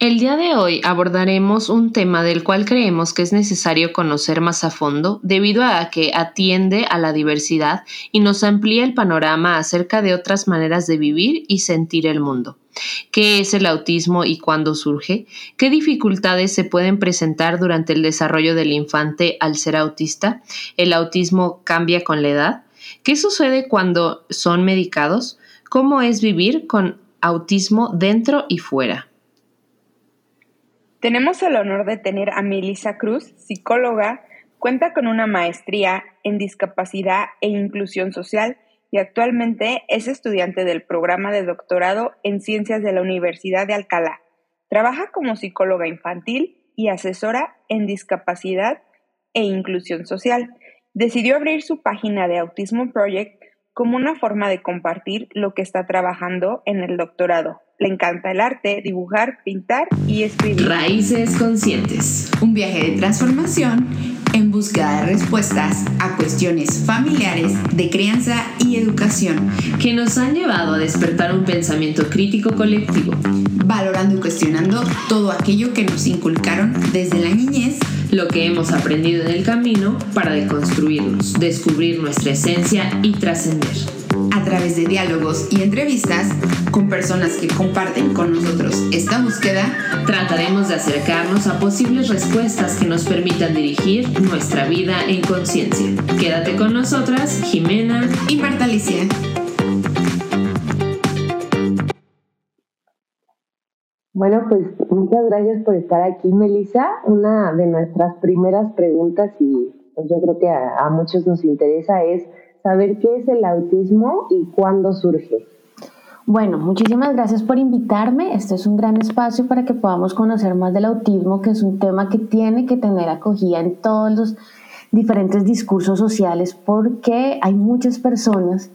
El día de hoy abordaremos un tema del cual creemos que es necesario conocer más a fondo debido a que atiende a la diversidad y nos amplía el panorama acerca de otras maneras de vivir y sentir el mundo. ¿Qué es el autismo y cuándo surge? ¿Qué dificultades se pueden presentar durante el desarrollo del infante al ser autista? ¿El autismo cambia con la edad? ¿Qué sucede cuando son medicados? ¿Cómo es vivir con autismo dentro y fuera? Tenemos el honor de tener a Melissa Cruz, psicóloga, cuenta con una maestría en discapacidad e inclusión social y actualmente es estudiante del programa de doctorado en ciencias de la Universidad de Alcalá. Trabaja como psicóloga infantil y asesora en discapacidad e inclusión social. Decidió abrir su página de Autismo Project como una forma de compartir lo que está trabajando en el doctorado. Le encanta el arte, dibujar, pintar y escribir. Raíces Conscientes. Un viaje de transformación en busca de respuestas a cuestiones familiares de crianza y educación que nos han llevado a despertar un pensamiento crítico colectivo, valorando y cuestionando todo aquello que nos inculcaron desde la niñez, lo que hemos aprendido en el camino para deconstruirnos, descubrir nuestra esencia y trascender a través de diálogos y entrevistas con personas que comparten con nosotros esta búsqueda, trataremos de acercarnos a posibles respuestas que nos permitan dirigir nuestra vida en conciencia. Quédate con nosotras, Jimena y Marta Alicia. Bueno, pues muchas gracias por estar aquí, Melissa. Una de nuestras primeras preguntas, y pues yo creo que a muchos nos interesa, es saber qué es el autismo y cuándo surge. Bueno, muchísimas gracias por invitarme. Este es un gran espacio para que podamos conocer más del autismo, que es un tema que tiene que tener acogida en todos los diferentes discursos sociales, porque hay muchas personas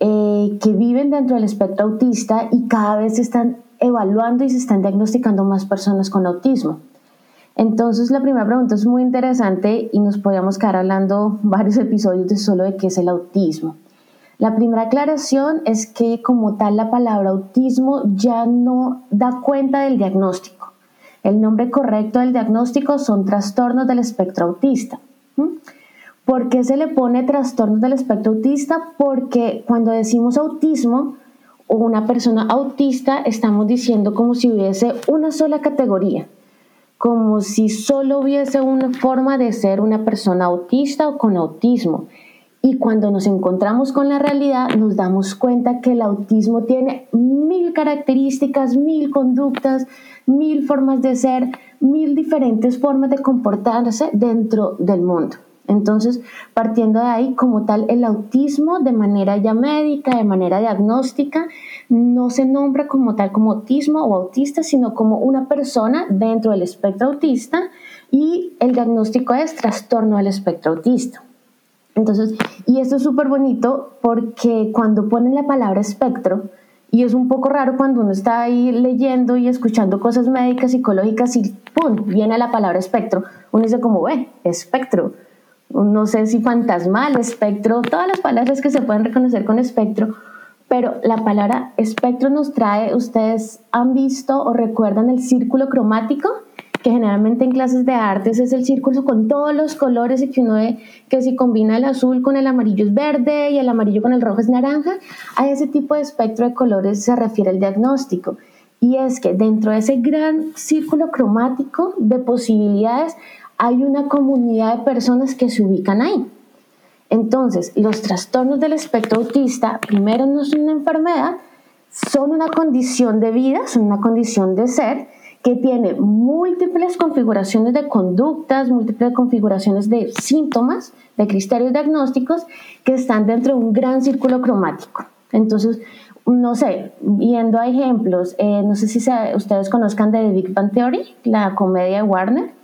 eh, que viven dentro del espectro autista y cada vez están evaluando y se están diagnosticando más personas con autismo. Entonces la primera pregunta es muy interesante y nos podríamos quedar hablando varios episodios de solo de qué es el autismo. La primera aclaración es que como tal la palabra autismo ya no da cuenta del diagnóstico. El nombre correcto del diagnóstico son trastornos del espectro autista. ¿Por qué se le pone trastornos del espectro autista? Porque cuando decimos autismo o una persona autista estamos diciendo como si hubiese una sola categoría como si solo hubiese una forma de ser una persona autista o con autismo. Y cuando nos encontramos con la realidad, nos damos cuenta que el autismo tiene mil características, mil conductas, mil formas de ser, mil diferentes formas de comportarse dentro del mundo. Entonces, partiendo de ahí, como tal, el autismo de manera ya médica, de manera diagnóstica, no se nombra como tal como autismo o autista, sino como una persona dentro del espectro autista y el diagnóstico es trastorno del espectro autista. Entonces, y esto es súper bonito porque cuando ponen la palabra espectro, y es un poco raro cuando uno está ahí leyendo y escuchando cosas médicas, psicológicas y ¡pum! viene la palabra espectro, uno dice como, ve, espectro no sé si fantasmal, espectro, todas las palabras que se pueden reconocer con espectro, pero la palabra espectro nos trae, ustedes han visto o recuerdan el círculo cromático, que generalmente en clases de artes es el círculo con todos los colores y que uno ve que si combina el azul con el amarillo es verde y el amarillo con el rojo es naranja, a ese tipo de espectro de colores se refiere el diagnóstico. Y es que dentro de ese gran círculo cromático de posibilidades hay una comunidad de personas que se ubican ahí. Entonces, los trastornos del espectro autista, primero no son una enfermedad, son una condición de vida, son una condición de ser que tiene múltiples configuraciones de conductas, múltiples configuraciones de síntomas, de criterios diagnósticos que están dentro de un gran círculo cromático. Entonces, no sé, viendo ejemplos, eh, no sé si ustedes conozcan de The Big Bang Theory, la comedia de Warner,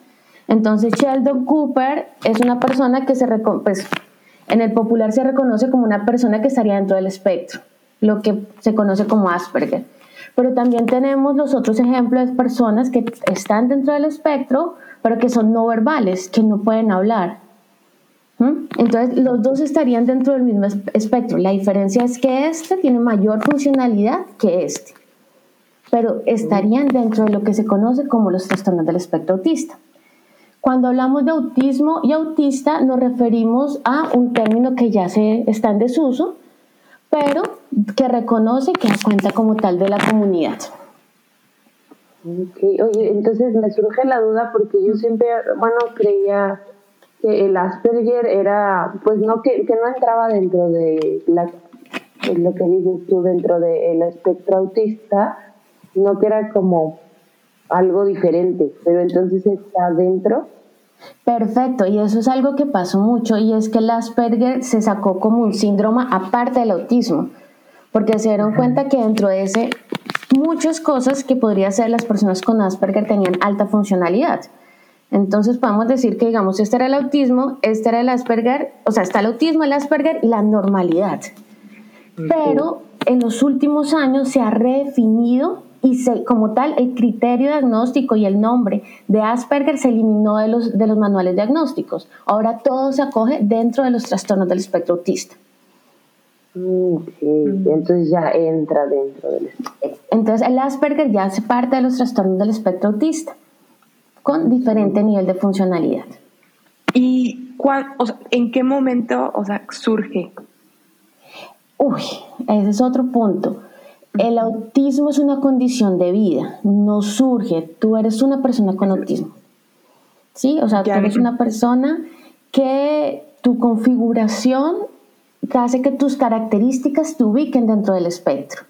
entonces Sheldon Cooper es una persona que se pues, en el popular se reconoce como una persona que estaría dentro del espectro, lo que se conoce como Asperger. Pero también tenemos los otros ejemplos de personas que están dentro del espectro, pero que son no verbales, que no pueden hablar. ¿Mm? Entonces, los dos estarían dentro del mismo espectro. La diferencia es que este tiene mayor funcionalidad que este. pero estarían dentro de lo que se conoce como los trastornos del espectro autista. Cuando hablamos de autismo y autista nos referimos a un término que ya se está en desuso, pero que reconoce que cuenta como tal de la comunidad. Okay. Oye, entonces me surge la duda porque yo siempre, bueno, creía que el Asperger era, pues no, que, no entraba dentro de la, lo que dices tú, dentro del espectro autista, sino que era como algo diferente, pero entonces está dentro. Perfecto, y eso es algo que pasó mucho, y es que el Asperger se sacó como un síndrome aparte del autismo, porque se dieron cuenta que dentro de ese muchas cosas que podría ser las personas con Asperger tenían alta funcionalidad. Entonces podemos decir que, digamos, este era el autismo, este era el Asperger, o sea, está el autismo, el Asperger y la normalidad. Pero en los últimos años se ha redefinido y se, como tal el criterio diagnóstico y el nombre de Asperger se eliminó de los, de los manuales diagnósticos. Ahora todo se acoge dentro de los trastornos del espectro autista. Mm, entonces ya entra dentro del espectro. Entonces el Asperger ya hace parte de los trastornos del espectro autista, con diferente nivel de funcionalidad. ¿Y cuál, en qué momento o sea, surge? Uy, ese es otro punto. El autismo es una condición de vida, no surge. Tú eres una persona con autismo. ¿Sí? O sea, tú eres una persona que tu configuración hace que tus características te ubiquen dentro del espectro.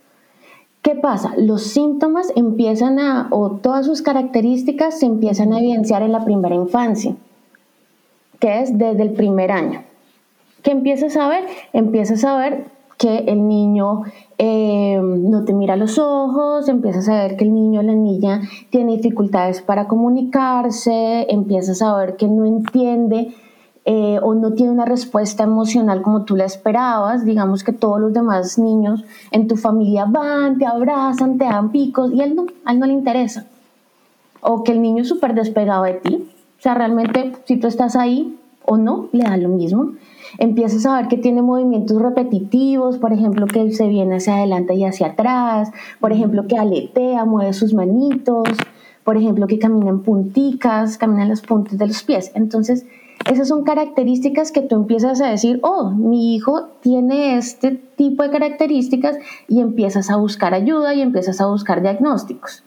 ¿Qué pasa? Los síntomas empiezan a, o todas sus características se empiezan a evidenciar en la primera infancia, que es desde el primer año. ¿Qué empiezas a ver? Empiezas a ver que el niño eh, no te mira los ojos, empiezas a ver que el niño o la niña tiene dificultades para comunicarse, empiezas a ver que no entiende eh, o no tiene una respuesta emocional como tú la esperabas, digamos que todos los demás niños en tu familia van, te abrazan, te dan picos y él no, a él no le interesa. O que el niño es súper despegado de ti. O sea, realmente si tú estás ahí o no, le da lo mismo. Empiezas a ver que tiene movimientos repetitivos, por ejemplo, que se viene hacia adelante y hacia atrás, por ejemplo, que aletea, mueve sus manitos, por ejemplo, que camina en punticas, camina en las puntas de los pies. Entonces, esas son características que tú empiezas a decir, oh, mi hijo tiene este tipo de características y empiezas a buscar ayuda y empiezas a buscar diagnósticos.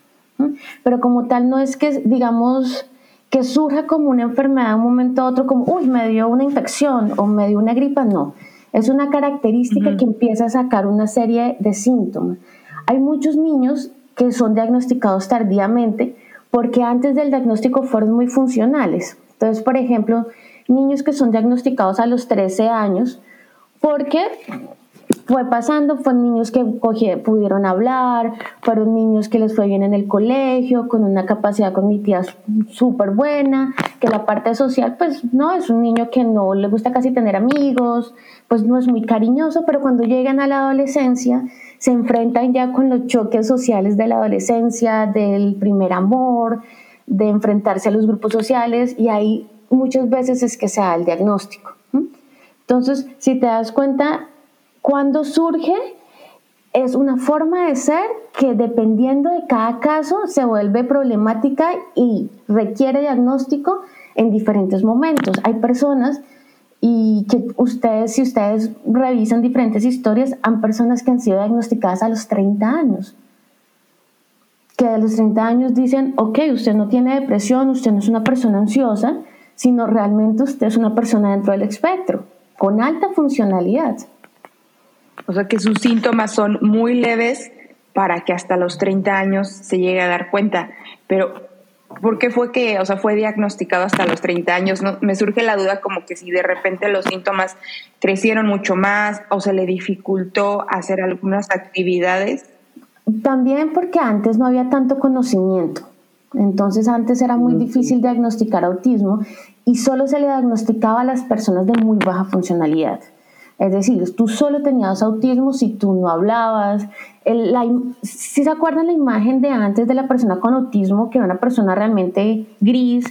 Pero como tal no es que, digamos, que surja como una enfermedad de un momento a otro, como, uy, me dio una infección o me dio una gripa, no. Es una característica que empieza a sacar una serie de síntomas. Hay muchos niños que son diagnosticados tardíamente porque antes del diagnóstico fueron muy funcionales. Entonces, por ejemplo, niños que son diagnosticados a los 13 años, porque fue pasando, fueron niños que pudieron hablar, fueron niños que les fue bien en el colegio, con una capacidad cognitiva súper buena, que la parte social, pues no, es un niño que no le gusta casi tener amigos, pues no es muy cariñoso, pero cuando llegan a la adolescencia se enfrentan ya con los choques sociales de la adolescencia, del primer amor, de enfrentarse a los grupos sociales y ahí muchas veces es que se da el diagnóstico. Entonces, si te das cuenta, cuando surge es una forma de ser que dependiendo de cada caso se vuelve problemática y requiere diagnóstico en diferentes momentos. Hay personas y que ustedes, si ustedes revisan diferentes historias, han personas que han sido diagnosticadas a los 30 años que a los 30 años dicen, ok, usted no tiene depresión, usted no es una persona ansiosa, sino realmente usted es una persona dentro del espectro, con alta funcionalidad. O sea que sus síntomas son muy leves para que hasta los 30 años se llegue a dar cuenta. Pero, ¿por qué fue que, o sea, fue diagnosticado hasta los 30 años? No, me surge la duda como que si de repente los síntomas crecieron mucho más o se le dificultó hacer algunas actividades también porque antes no había tanto conocimiento. Entonces antes era muy difícil diagnosticar autismo y solo se le diagnosticaba a las personas de muy baja funcionalidad. Es decir, tú solo tenías autismo si tú no hablabas. si se acuerdan la imagen de antes de la persona con autismo, que era una persona realmente gris,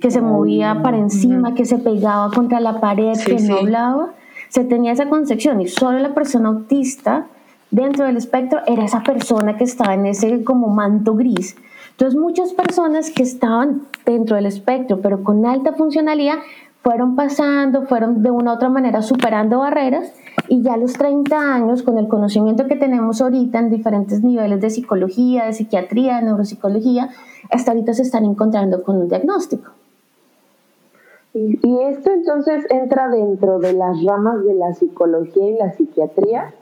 que se movía para encima, que se pegaba contra la pared, que no hablaba, se tenía esa concepción y solo la persona autista dentro del espectro era esa persona que estaba en ese como manto gris. Entonces muchas personas que estaban dentro del espectro, pero con alta funcionalidad, fueron pasando, fueron de una u otra manera superando barreras y ya a los 30 años, con el conocimiento que tenemos ahorita en diferentes niveles de psicología, de psiquiatría, de neuropsicología, hasta ahorita se están encontrando con un diagnóstico. Y, esto entonces entra dentro de las ramas de la psicología y la psiquiatría.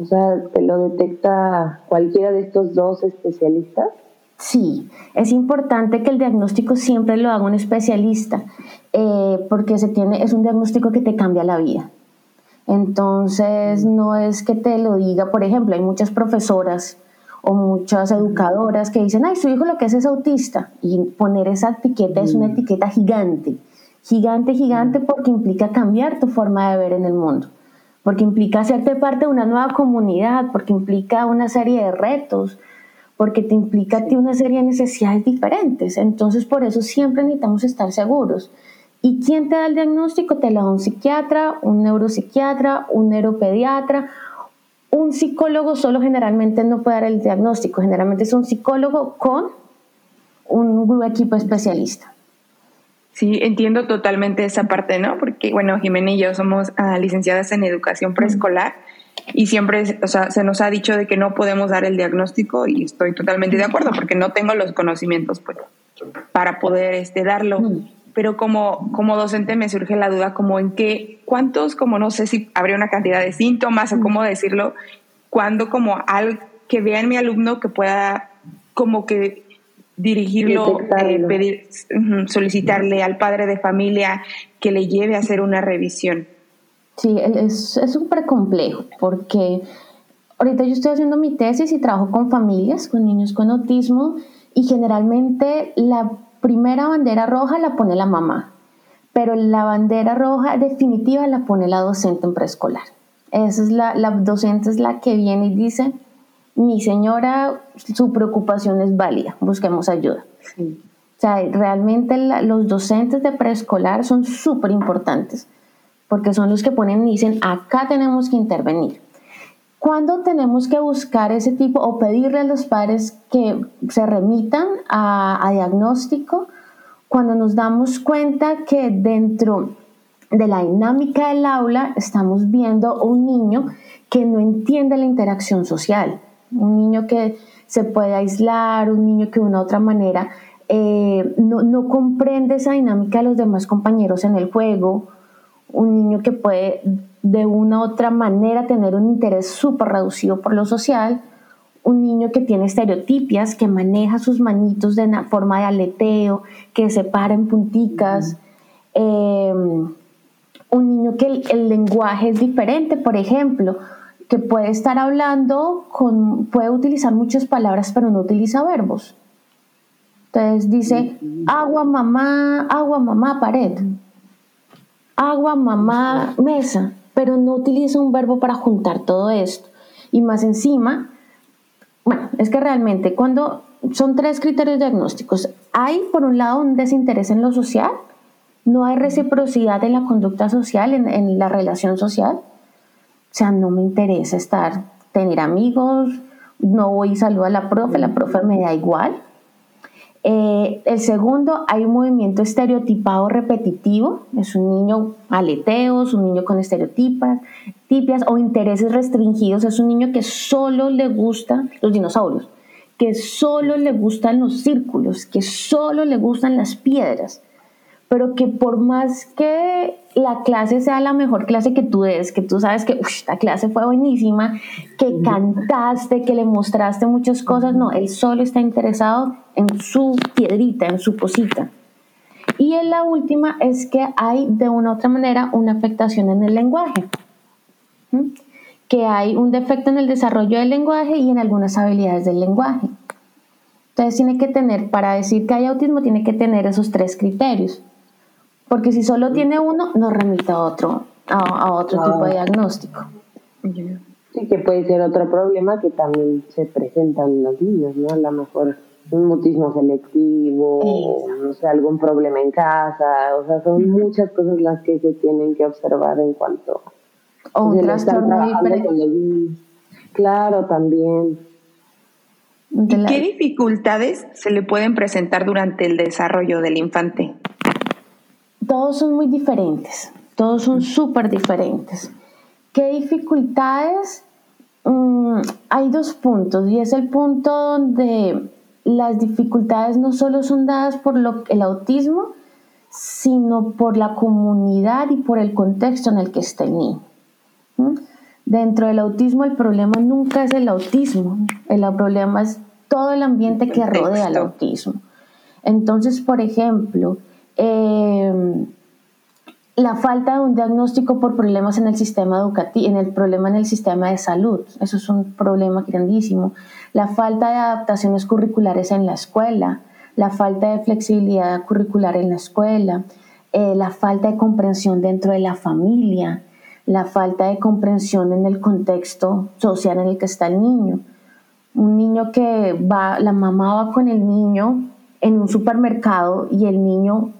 O sea, ¿te lo detecta cualquiera de estos dos especialistas? Sí, es importante que el diagnóstico siempre lo haga un especialista, eh, porque se tiene, es un diagnóstico que te cambia la vida. Entonces, no es que te lo diga, por ejemplo, hay muchas profesoras o muchas educadoras que dicen, ay, su hijo lo que es es autista, y poner esa etiqueta es una mm. etiqueta gigante gigante, gigante, mm. porque implica cambiar tu forma de ver en el mundo, porque implica hacerte parte de una nueva comunidad, porque implica una serie de retos, porque te implica a ti una serie de necesidades diferentes. Entonces, por eso siempre necesitamos estar seguros. ¿Y quién te da el diagnóstico? Te lo da un psiquiatra, un neuropsiquiatra, un neuropediatra. Un psicólogo solo generalmente no puede dar el diagnóstico, generalmente es un psicólogo con un equipo especialista. Sí, entiendo totalmente esa parte, ¿no? Porque, bueno, Jimena y yo somos ah, licenciadas en educación preescolar y siempre, o sea, se nos ha dicho de que no podemos dar el diagnóstico y estoy totalmente de acuerdo porque no tengo los conocimientos pues, para poder este, darlo. Pero como, como docente me surge la duda como en qué, cuántos, como no sé si habría una cantidad de síntomas o cómo decirlo, cuando como al que vea en mi alumno que pueda como que dirigirlo, eh, pedir, solicitarle al padre de familia que le lleve a hacer una revisión. Sí, es súper complejo porque ahorita yo estoy haciendo mi tesis y trabajo con familias, con niños con autismo y generalmente la primera bandera roja la pone la mamá, pero la bandera roja definitiva la pone la docente en preescolar. Esa es la, la docente es la que viene y dice, mi señora, su preocupación es válida, busquemos ayuda. O sea, realmente los docentes de preescolar son súper importantes porque son los que ponen y dicen, acá tenemos que intervenir. ¿Cuándo tenemos que buscar ese tipo o pedirle a los padres que se remitan a, a diagnóstico? Cuando nos damos cuenta que dentro de la dinámica del aula estamos viendo un niño que no entiende la interacción social un niño que se puede aislar, un niño que de una u otra manera eh, no, comprende esa dinámica de los demás compañeros en el juego, un niño que puede de una u otra manera tener un interés súper reducido por lo social, un niño que tiene estereotipias, que maneja sus manitos de forma de aleteo, que se para en punticas, eh, un niño que el lenguaje es diferente, por ejemplo, que puede estar hablando con, puede utilizar muchas palabras, pero no utiliza verbos. Entonces dice agua, mamá, agua, mamá, pared. Agua, mamá, mesa, pero no utiliza un verbo para juntar todo esto. Y más encima, bueno, es que realmente cuando son tres criterios diagnósticos, hay por un lado un desinterés en lo social, no hay reciprocidad en la conducta social, en, en la relación social, o sea, no me interesa estar, tener amigos, no voy y saludo a la profe, la profe me da igual. Eh, el segundo, hay un movimiento estereotipado repetitivo, es un niño aleteos, un niño con estereotipas, tipias o intereses restringidos, es un niño que solo le gustan los dinosaurios, que solo le gustan los círculos, que solo le gustan las piedras pero que por más que la clase sea la mejor clase que tú des, que tú sabes que esta clase fue buenísima, que cantaste, que le mostraste muchas cosas, no, él solo está interesado en su piedrita, en su cosita. Y en la última es que hay de una u otra manera una afectación en el lenguaje, que hay un defecto en el desarrollo del lenguaje y en algunas habilidades del lenguaje. Entonces tiene que tener, para decir que hay autismo, tiene que tener esos tres criterios porque si solo tiene uno, nos remite a otro, a, otro tipo de ah. diagnóstico. Sí, que puede ser otro problema que también se presenta en los niños, ¿no? A lo mejor un mutismo selectivo, no sé, algún problema en casa, o sea, son muchas cosas las que se tienen que observar en cuanto o un trastorno Claro, también. ¿Y qué dificultades se le pueden presentar durante el desarrollo del infante? Todos son muy diferentes, todos son súper diferentes. ¿Qué dificultades? Mm, hay dos puntos y es el punto donde las dificultades no solo son dadas por el autismo, sino por la comunidad y por el contexto en el que está el niño. Dentro del autismo el problema nunca es el autismo, el problema es todo el ambiente que rodea al autismo. Entonces, por ejemplo, em, la falta de un diagnóstico por problemas en el sistema educativo, en el problema en el sistema de salud, eso es un problema grandísimo. La falta de adaptaciones curriculares en la escuela, la falta de flexibilidad curricular en la escuela, eh, la falta de comprensión dentro de la familia, la falta de comprensión en el contexto social en el que está el niño. Un niño que va, la mamá va con el niño en un supermercado y el niño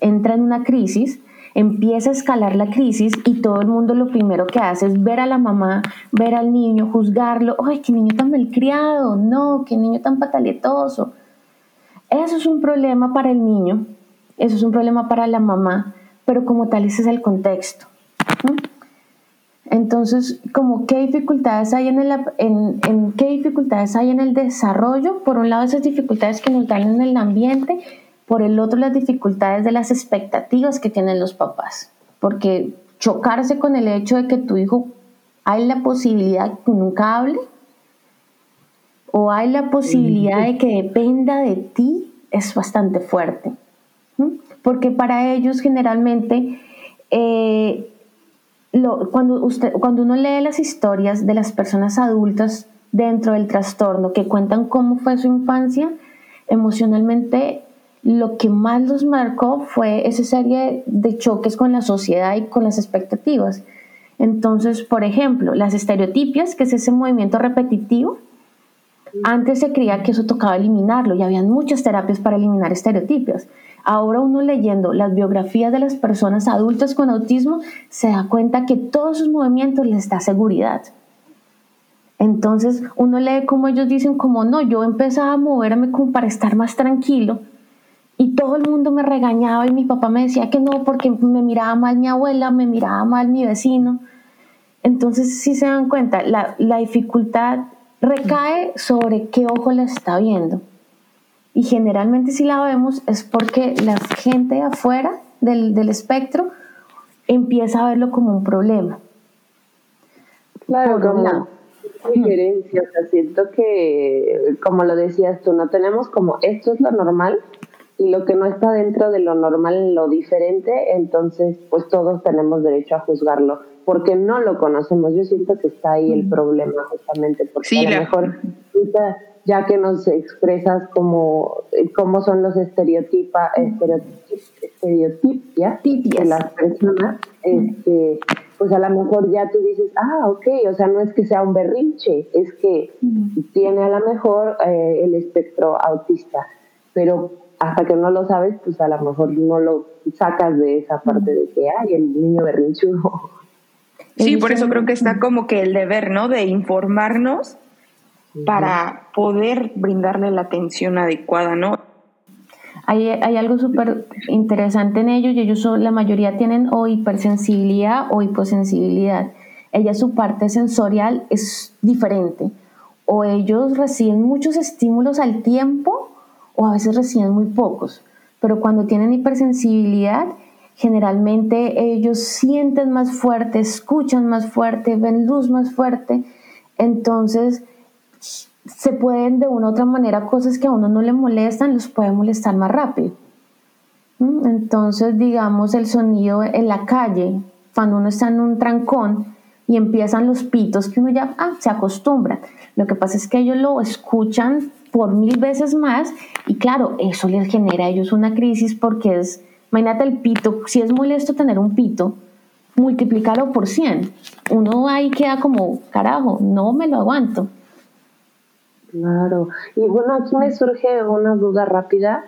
entra en una crisis, empieza a escalar la crisis y todo el mundo lo primero que hace es ver a la mamá, ver al niño, juzgarlo, ¡ay, qué niño tan malcriado! No, qué niño tan pataletoso. Eso es un problema para el niño, eso es un problema para la mamá, pero como tal ese es el contexto. Entonces, como qué dificultades hay en el, en, qué dificultades hay en el desarrollo, por un lado esas dificultades que nos dan en el ambiente, por el otro las dificultades de las expectativas que tienen los papás, porque chocarse con el hecho de que tu hijo hay la posibilidad que nunca hable o hay la posibilidad de que dependa de ti es bastante fuerte, porque para ellos generalmente eh, cuando, usted, cuando uno lee las historias de las personas adultas dentro del trastorno que cuentan cómo fue su infancia, emocionalmente lo que más los marcó fue esa serie de choques con la sociedad y con las expectativas. Entonces, por ejemplo, las estereotipias, que es ese movimiento repetitivo, antes se creía que eso tocaba eliminarlo y habían muchas terapias para eliminar estereotipos. Ahora uno leyendo las biografías de las personas adultas con autismo se da cuenta que todos sus movimientos les da seguridad. Entonces uno lee como ellos dicen como no, yo empezaba a moverme para estar más tranquilo y todo el mundo me regañaba y mi papá me decía que no porque me miraba mal mi abuela, me miraba mal mi vecino. Entonces si se dan cuenta, la, la dificultad recae sobre qué ojo la está viendo. Y generalmente si la vemos es porque la gente afuera del, espectro empieza a verlo como un problema. Claro, como diferencia, o sea, siento que, como lo decías tú, no tenemos como esto es lo normal lo que no está dentro de lo normal, lo diferente, entonces pues todos tenemos derecho a juzgarlo porque no lo conocemos. Yo siento que está ahí el problema justamente, porque a lo mejor ya que nos expresas como cómo son los estereotipa, estereotipias de las personas, este, pues a lo mejor ya tú dices, ah, ok, o sea, no es que sea un berrinche, es que tiene a lo mejor eh, el espectro autista, pero hasta que no lo sabes, pues a lo mejor no lo sacas de esa parte de que hay el niño berrinchudo. Sí, por eso creo que está como que el deber, ¿no? De informarnos para poder brindarle la atención adecuada, ¿no? Hay, hay algo súper interesante en ellos y ellos son, la mayoría tienen o hipersensibilidad o hiposensibilidad. Ella su parte sensorial es diferente. O ellos reciben muchos estímulos al tiempo o a veces reciben muy pocos. Pero cuando tienen hipersensibilidad, generalmente ellos sienten más fuerte, escuchan más fuerte, ven luz más fuerte. Entonces, se pueden de una u otra manera, cosas que a uno no le molestan, los puede molestar más rápido. ¿Mm? Entonces, digamos, el sonido en la calle, cuando uno está en un trancón y empiezan los pitos, que uno ya ah, se acostumbra. Lo que pasa es que ellos lo escuchan por mil veces más y claro, eso les genera a ellos una crisis porque es, imagínate el pito, si es molesto tener un pito, multiplícalo por 100. Uno ahí queda como, carajo, no me lo aguanto. Claro. Y bueno, aquí me surge una duda rápida.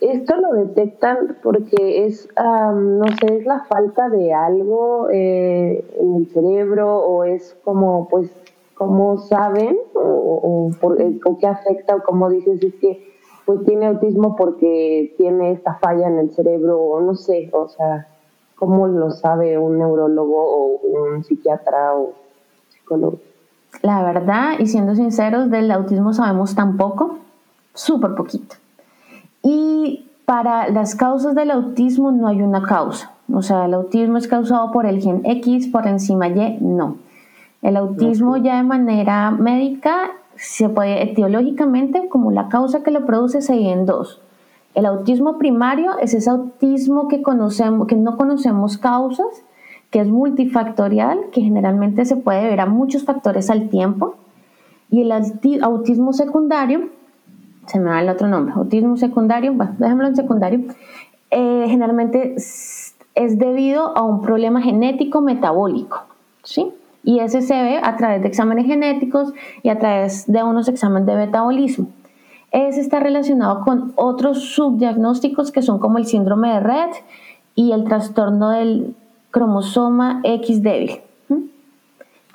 ¿Esto lo detectan porque es, no sé, es la falta de algo eh, en el cerebro o es como, pues, cómo saben o, o, qué afecta o cómo dices es que pues tiene autismo porque tiene esta falla en el cerebro o no sé, o sea, cómo lo sabe un neurólogo o un psiquiatra o psicólogo. La verdad, y siendo sinceros, del autismo sabemos tan poco, súper poquito. Y para las causas del autismo no hay una causa. O sea, el autismo es causado por el gen X, por enzima Y, no. El autismo ya de manera médica se puede etiológicamente como la causa que lo produce se divide en dos. El autismo primario es ese autismo que conocemos que no conocemos causas, que es multifactorial, que generalmente se puede ver a muchos factores al tiempo. Y el autismo secundario, se me da el otro nombre, autismo secundario, bueno, déjamelo en secundario, eh, generalmente es debido a un problema genético metabólico, ¿sí? Y ese se ve a través de exámenes genéticos y a través de unos exámenes de metabolismo. Ese está relacionado con otros subdiagnósticos que son como el síndrome de Red y el trastorno del cromosoma X débil.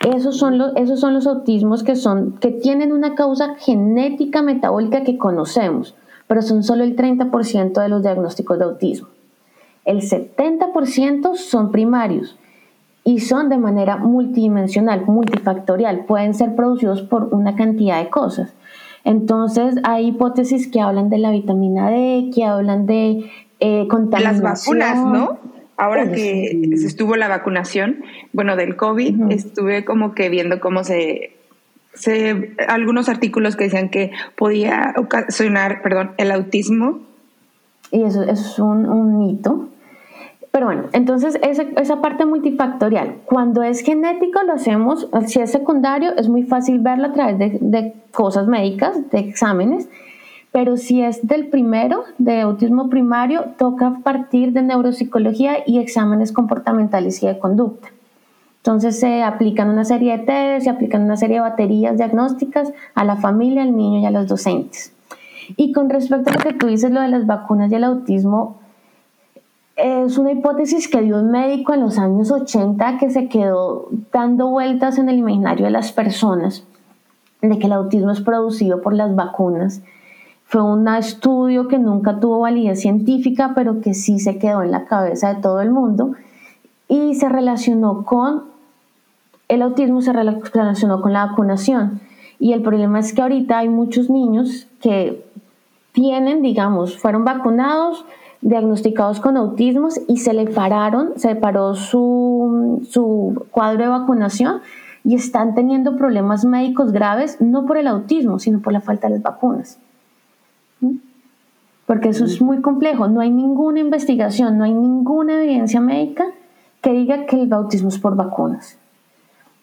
Esos son, los, esos son los autismos que, son, que tienen una causa genética metabólica que conocemos, pero son solo el 30% de los diagnósticos de autismo. El 70% son primarios y son de manera multidimensional, multifactorial, pueden ser producidos por una cantidad de cosas. Entonces hay hipótesis que hablan de la vitamina D, que hablan de eh, contaminación. Las vacunas, ¿no? Ahora que se estuvo la vacunación, bueno, del COVID, estuve como que viendo cómo se, se, algunos artículos que decían que podía ocasionar, perdón, el autismo. Y eso, es un, un mito. Pero bueno, entonces esa, esa, parte multifactorial, cuando es genético lo hacemos, si es secundario es muy fácil verlo a través de, de cosas médicas, de exámenes, pero si es del primero, de autismo primario, toca partir de neuropsicología y exámenes comportamentales y de conducta. Entonces se aplican una serie de test, se aplican una serie de baterías diagnósticas a la familia, al niño y a los docentes. Y con respecto a lo que tú dices, lo de las vacunas y el autismo, es una hipótesis que dio un médico en los años 80 que se quedó dando vueltas en el imaginario de las personas, de que el autismo es producido por las vacunas. Fue un estudio que nunca tuvo validez científica, pero que sí se quedó en la cabeza de todo el mundo y se relacionó con el autismo, se relacionó con la vacunación. Y el problema es que ahorita hay muchos niños que tienen, digamos, fueron vacunados, diagnosticados con autismos y se le pararon, se paró su, su cuadro de vacunación y están teniendo problemas médicos graves, no por el autismo, sino por la falta de las vacunas. ¿Mm? Porque eso es muy complejo, no hay ninguna investigación, no hay ninguna evidencia médica que diga que el autismo es por vacunas.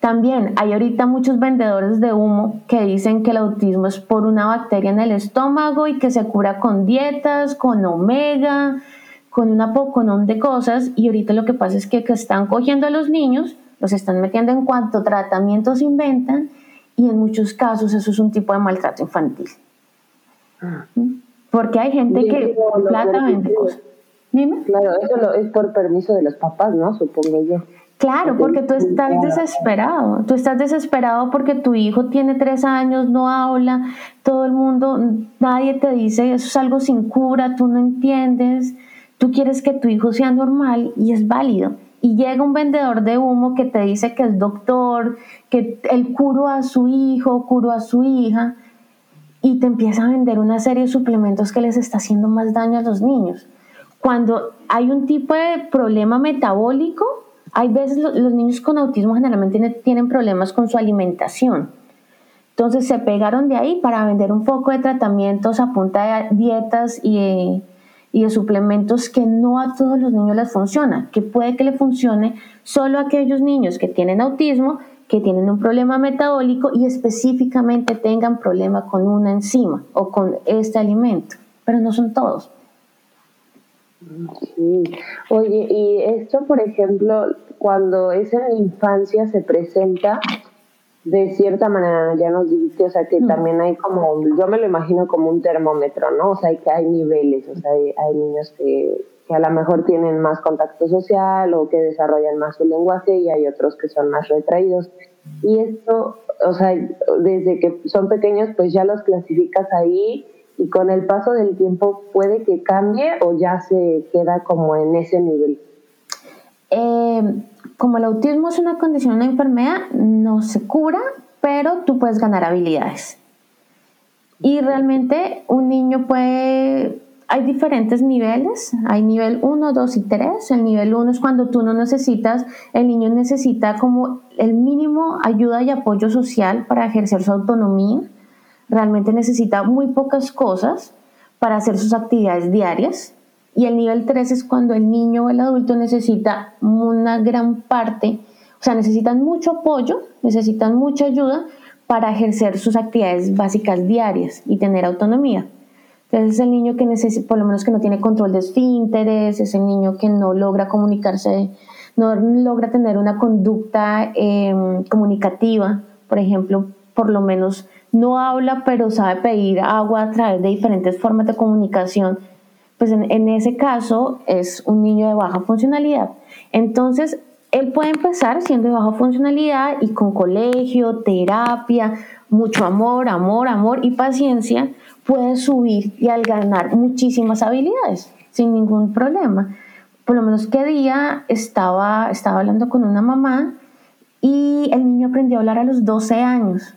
También hay ahorita muchos vendedores de humo que dicen que el autismo es por una bacteria en el estómago y que se cura con dietas, con omega, con una poconón de cosas. Y ahorita lo que pasa es que, están cogiendo a los niños, los están metiendo en cuanto tratamientos inventan y en muchos casos eso es un tipo de maltrato infantil. Ah. ¿Mm? Porque hay gente que plata vende cosas. Claro, eso es por permiso de los papás, ¿no? Supongo yo. Claro, porque tú estás desesperado, tú estás desesperado porque tu hijo tiene tres años, no habla, todo el mundo, nadie te dice, eso es algo sin cura, tú no entiendes, tú quieres que tu hijo sea normal y es válido. Y llega un vendedor de humo que te dice que es doctor, que él curó a su hijo, curó a su hija, y te empieza a vender una serie de suplementos que les está haciendo más daño a los niños. Cuando hay un tipo de problema metabólico, hay veces los niños con autismo generalmente tienen problemas con su alimentación. Entonces se pegaron de ahí para vender un poco de tratamientos a punta de dietas y de, suplementos que no a todos los niños les funciona, que puede que le funcione solo a aquellos niños que tienen autismo, que tienen un problema metabólico y específicamente tengan problema con una enzima o con este alimento, pero no son todos. Sí. Oye, y esto, por ejemplo, cuando es en la infancia se presenta de cierta manera, ya nos dijiste, o sea, que mm. también hay como, yo me lo imagino como un termómetro, ¿no? O sea, que hay niveles, o sea, hay, niños que, que, a lo mejor tienen más contacto social o que desarrollan más su lenguaje y hay otros que son más retraídos. y esto, o sea, desde que son pequeños pues ya los clasificas ahí y con el paso del tiempo puede que cambie o ya se queda como en ese nivel. Eh, como el autismo es una condición, una enfermedad, no se cura, pero tú puedes ganar habilidades. Y realmente un niño puede, hay diferentes niveles, hay nivel 1, 2 y 3. El nivel 1 es cuando tú no necesitas, el niño necesita como el mínimo ayuda y apoyo social para ejercer su autonomía. Realmente necesita muy pocas cosas para hacer sus actividades diarias. Y el nivel 3 es cuando el niño o el adulto necesita una gran parte, o sea, necesitan mucho apoyo, necesitan mucha ayuda, para ejercer sus actividades básicas diarias y tener autonomía. Entonces es el niño que necesita, por lo menos que no tiene control de esfínteres, es el niño que no logra comunicarse, no logra tener una conducta em, comunicativa, por ejemplo, por lo menos no habla, pero sabe pedir agua a través de diferentes formas de comunicación. Pues en, ese caso es un niño de baja funcionalidad. Entonces, él puede empezar siendo de baja funcionalidad y con colegio, terapia, mucho amor, amor, amor y paciencia, puede subir y al ganar muchísimas habilidades sin ningún problema. Por lo menos que día estaba, estaba hablando con una mamá y el niño aprendió a hablar a los 12 años.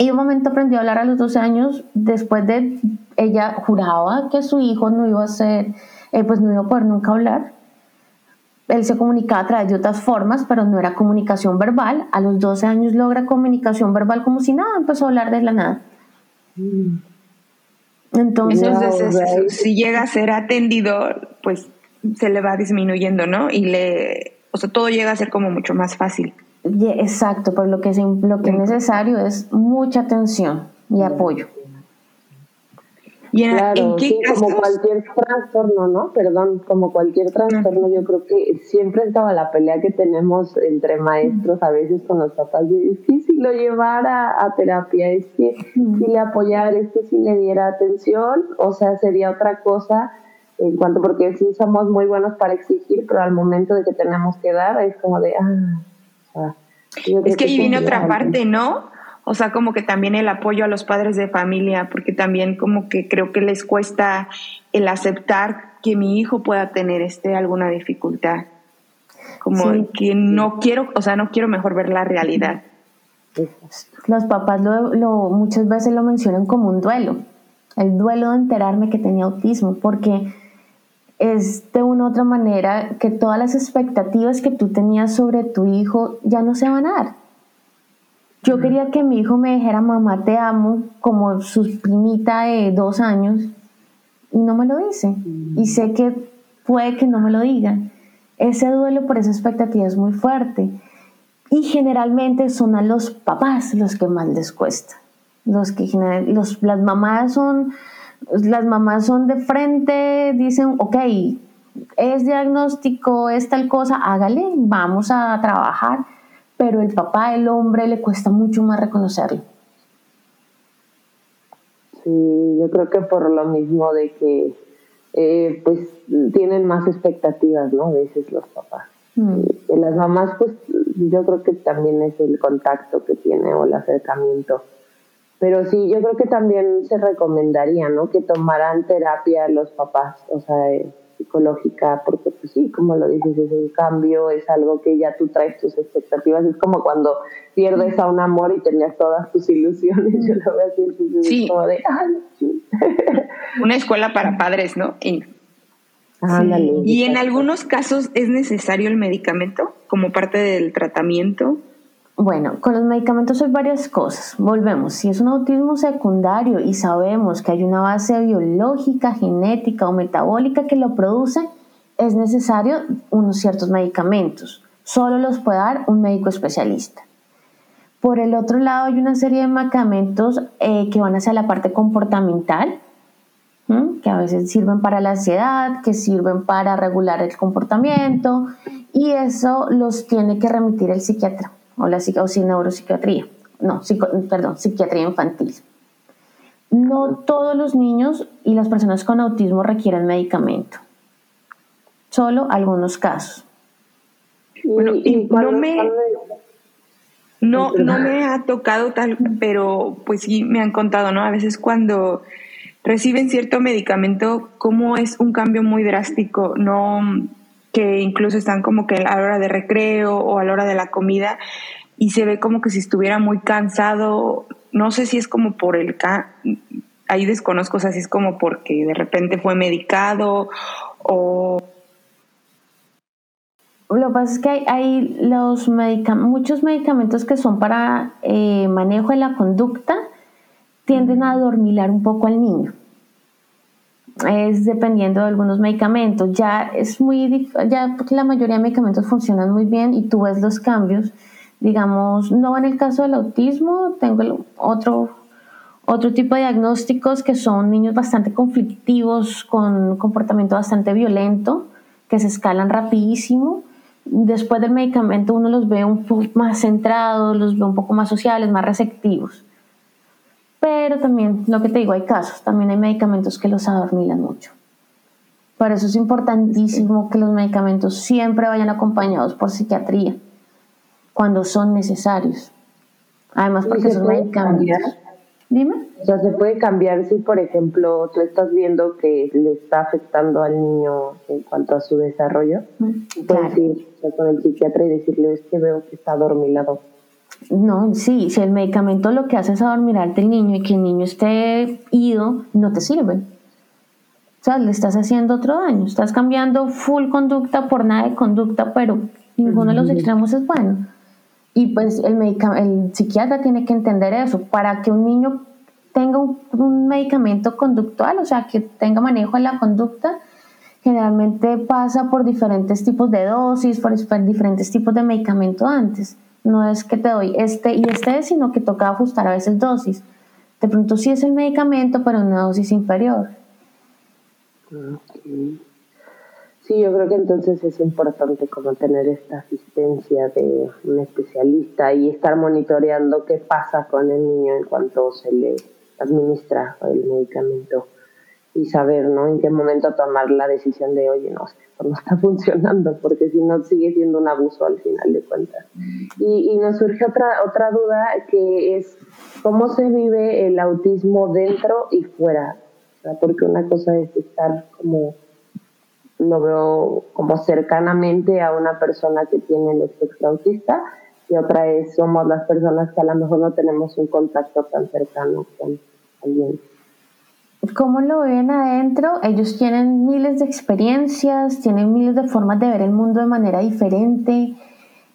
Y un momento aprendió a hablar a los 12 años después de ella juraba que su hijo no iba a ser, eh, pues no iba a poder nunca hablar él se comunicaba a través de otras formas, pero no era comunicación verbal. A los 12 años logra comunicación verbal como si nada, empezó a hablar de la nada. Entonces, si llega a ser atendido, pues se le va disminuyendo, ¿no? Y le, o sea, todo llega a ser como mucho más fácil. Exacto, pero lo que, lo que es necesario es mucha atención y apoyo. Claro, sí, como cualquier trastorno, ¿no? Perdón, como cualquier trastorno, yo creo que siempre estaba la pelea que tenemos entre maestros a veces con los papás de, es que si lo llevara a terapia, es que si le apoyara, es que si le diera atención, o sea, sería otra cosa en cuanto, porque sí somos muy buenos para exigir, pero al momento de que tenemos que dar es como de, ah, es que ahí viene otra parte, ¿no? O sea, como que también el apoyo a los padres de familia, porque también como que creo que les cuesta el aceptar que mi hijo pueda tener este alguna dificultad. Como que no quiero, o sea, no quiero mejor ver la realidad. Los papás lo, muchas veces lo mencionan como un duelo, el duelo de enterarme que tenía autismo, porque es de una u otra manera que todas las expectativas que tú tenías sobre tu hijo ya no se van a dar. Yo quería que mi hijo me dijera, mamá, te amo, como su primita de dos años, y no me lo dice. Y sé que puede que no me lo diga. Ese duelo por esa expectativa es muy fuerte. Y generalmente son a los papás los que más les cuesta. Los que los, las mamás son, las mamás son de frente, dicen, ok, es diagnóstico, es tal cosa, hágale, vamos a trabajar pero el papá, el hombre, le cuesta mucho más reconocerlo. Sí, yo creo que por lo mismo de que eh, pues tienen más expectativas, ¿no? A veces los papás. Mm. Y las mamás, pues yo creo que también es el contacto que tiene o el acercamiento. Pero sí, yo creo que también se recomendaría, ¿no? Que tomaran terapia los papás, o sea, eh, psicológica, porque pues sí, como lo dices, es un cambio, es algo que ya tú traes tus expectativas, es como cuando pierdes a un amor y tenías todas tus ilusiones, yo lo veo así, sí. como de, Una escuela para padres, ¿no? Y, y en algunos casos es necesario el medicamento como parte del tratamiento. Bueno, con los medicamentos hay varias cosas. Volvemos, si es un autismo secundario y sabemos que hay una base biológica, genética o metabólica que lo produce, es necesario unos ciertos medicamentos. Solo los puede dar un médico especialista. Por el otro lado, hay una serie de medicamentos eh, que van hacia la parte comportamental, que a veces sirven para la ansiedad, que sirven para regular el comportamiento, y eso los tiene que remitir el psiquiatra o la o neuropsiquiatría, no, perdón, psiquiatría infantil. No todos los niños y las personas con autismo requieren medicamento, solo algunos casos. Bueno, y no me... No, no me ha tocado tal, pero pues sí me han contado, ¿no? A veces cuando reciben cierto medicamento, cómo es un cambio muy drástico, no que incluso están como que a la hora de recreo o a la hora de la comida y se ve como que si estuviera muy cansado, no sé si es como por el ahí desconozco, o sea, si es como porque de repente fue medicado o lo que pasa es que hay, los muchos medicamentos que son para eh, manejo de la conducta tienden a adormilar un poco al niño. Es dependiendo de algunos medicamentos. Ya es muy, ya porque la mayoría de medicamentos funcionan muy bien y tú ves los cambios. Digamos, no en el caso del autismo, tengo otro, otro tipo de diagnósticos que son niños bastante conflictivos, con comportamiento bastante violento, que se escalan rapidísimo después del medicamento uno los ve un poco más centrados, los ve un poco más sociales, más receptivos. Pero también, lo que te digo, hay casos, también hay medicamentos que los adormilan mucho. Por eso es importantísimo que los medicamentos siempre vayan acompañados por psiquiatría, cuando son necesarios. Además, porque son medicamentos. Dime. O sea, se puede cambiar si, por ejemplo, tú estás viendo que le está afectando al niño en cuanto a su desarrollo. Mm, puedes ir con el psiquiatra y decirle, es que veo que está adormilado. No, sí, si el medicamento lo que hace es adormilarte el niño y que el niño esté ido, no te sirve. O sea, le estás haciendo otro daño. Estás cambiando full conducta por nada de conducta, pero ninguno de los extremos es bueno. Y pues el, el psiquiatra tiene que entender eso. Para que un niño tenga un, medicamento conductual, o sea, que tenga manejo de la conducta, generalmente pasa por diferentes tipos de dosis, por diferentes tipos de medicamento antes. No es que te doy este y este, sino que toca ajustar a veces dosis. De pronto sí es el medicamento, pero en una dosis inferior. Sí, yo creo que entonces es importante como tener esta asistencia de un especialista y estar monitoreando qué pasa con el niño en cuanto se le administra el medicamento y saber, ¿no? En qué momento tomar la decisión de, oye, no, esto no está funcionando, porque si no sigue siendo un abuso al final de cuentas. Y, y nos surge otra, otra duda que es cómo se vive el autismo dentro y fuera, porque una cosa es estar como lo veo como cercanamente a una persona que tiene el espectro autista y otra es somos las personas que a lo mejor no tenemos un contacto tan cercano con alguien. ¿Cómo lo ven adentro? Ellos tienen miles de experiencias, tienen miles de formas de ver el mundo de manera diferente.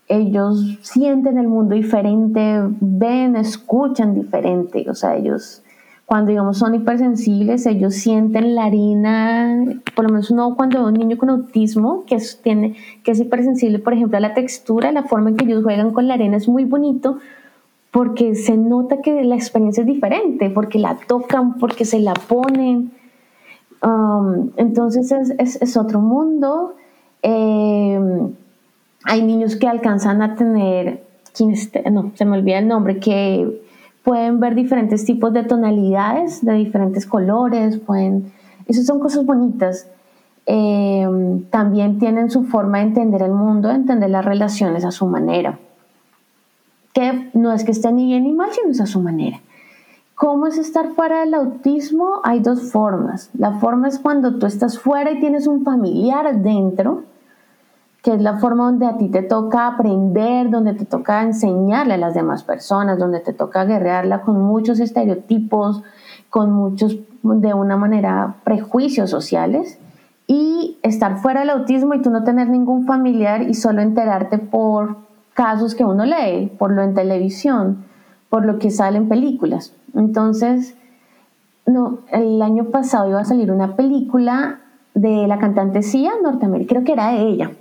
Ellos sienten el mundo diferente, ven, escuchan diferente. O sea, ellos cuando digamos son hipersensibles, ellos sienten la harina, por lo menos uno cuando un niño con autismo que tiene, que es hipersensible, por ejemplo, a la textura, la forma en que ellos juegan con la arena es muy bonito porque se nota que la experiencia es diferente, porque la tocan, porque se la ponen. Um, entonces es, es, otro mundo. Eh, hay niños que alcanzan a tener, no, se me olvida el nombre, que pueden ver diferentes tipos de tonalidades, de diferentes colores, pueden, esas son cosas bonitas. Eh, también tienen su forma de entender el mundo, de entender las relaciones a su manera. Que no es que esté ni bien ni mal, sino es a su manera. ¿Cómo es estar fuera del autismo? Hay dos formas. La forma es cuando tú estás fuera y tienes un familiar dentro, que es la forma donde a ti te toca aprender, donde te toca enseñarle a las demás personas, donde te toca guerrearla con muchos estereotipos, con muchos, de una manera, prejuicios sociales, y estar fuera del autismo y tú no tener ningún familiar y solo enterarte por casos que uno lee, por lo en televisión, por lo que sale en películas. Entonces, no, el año pasado iba a salir una película de la cantante Sia, Norteamérica, creo que era de ella,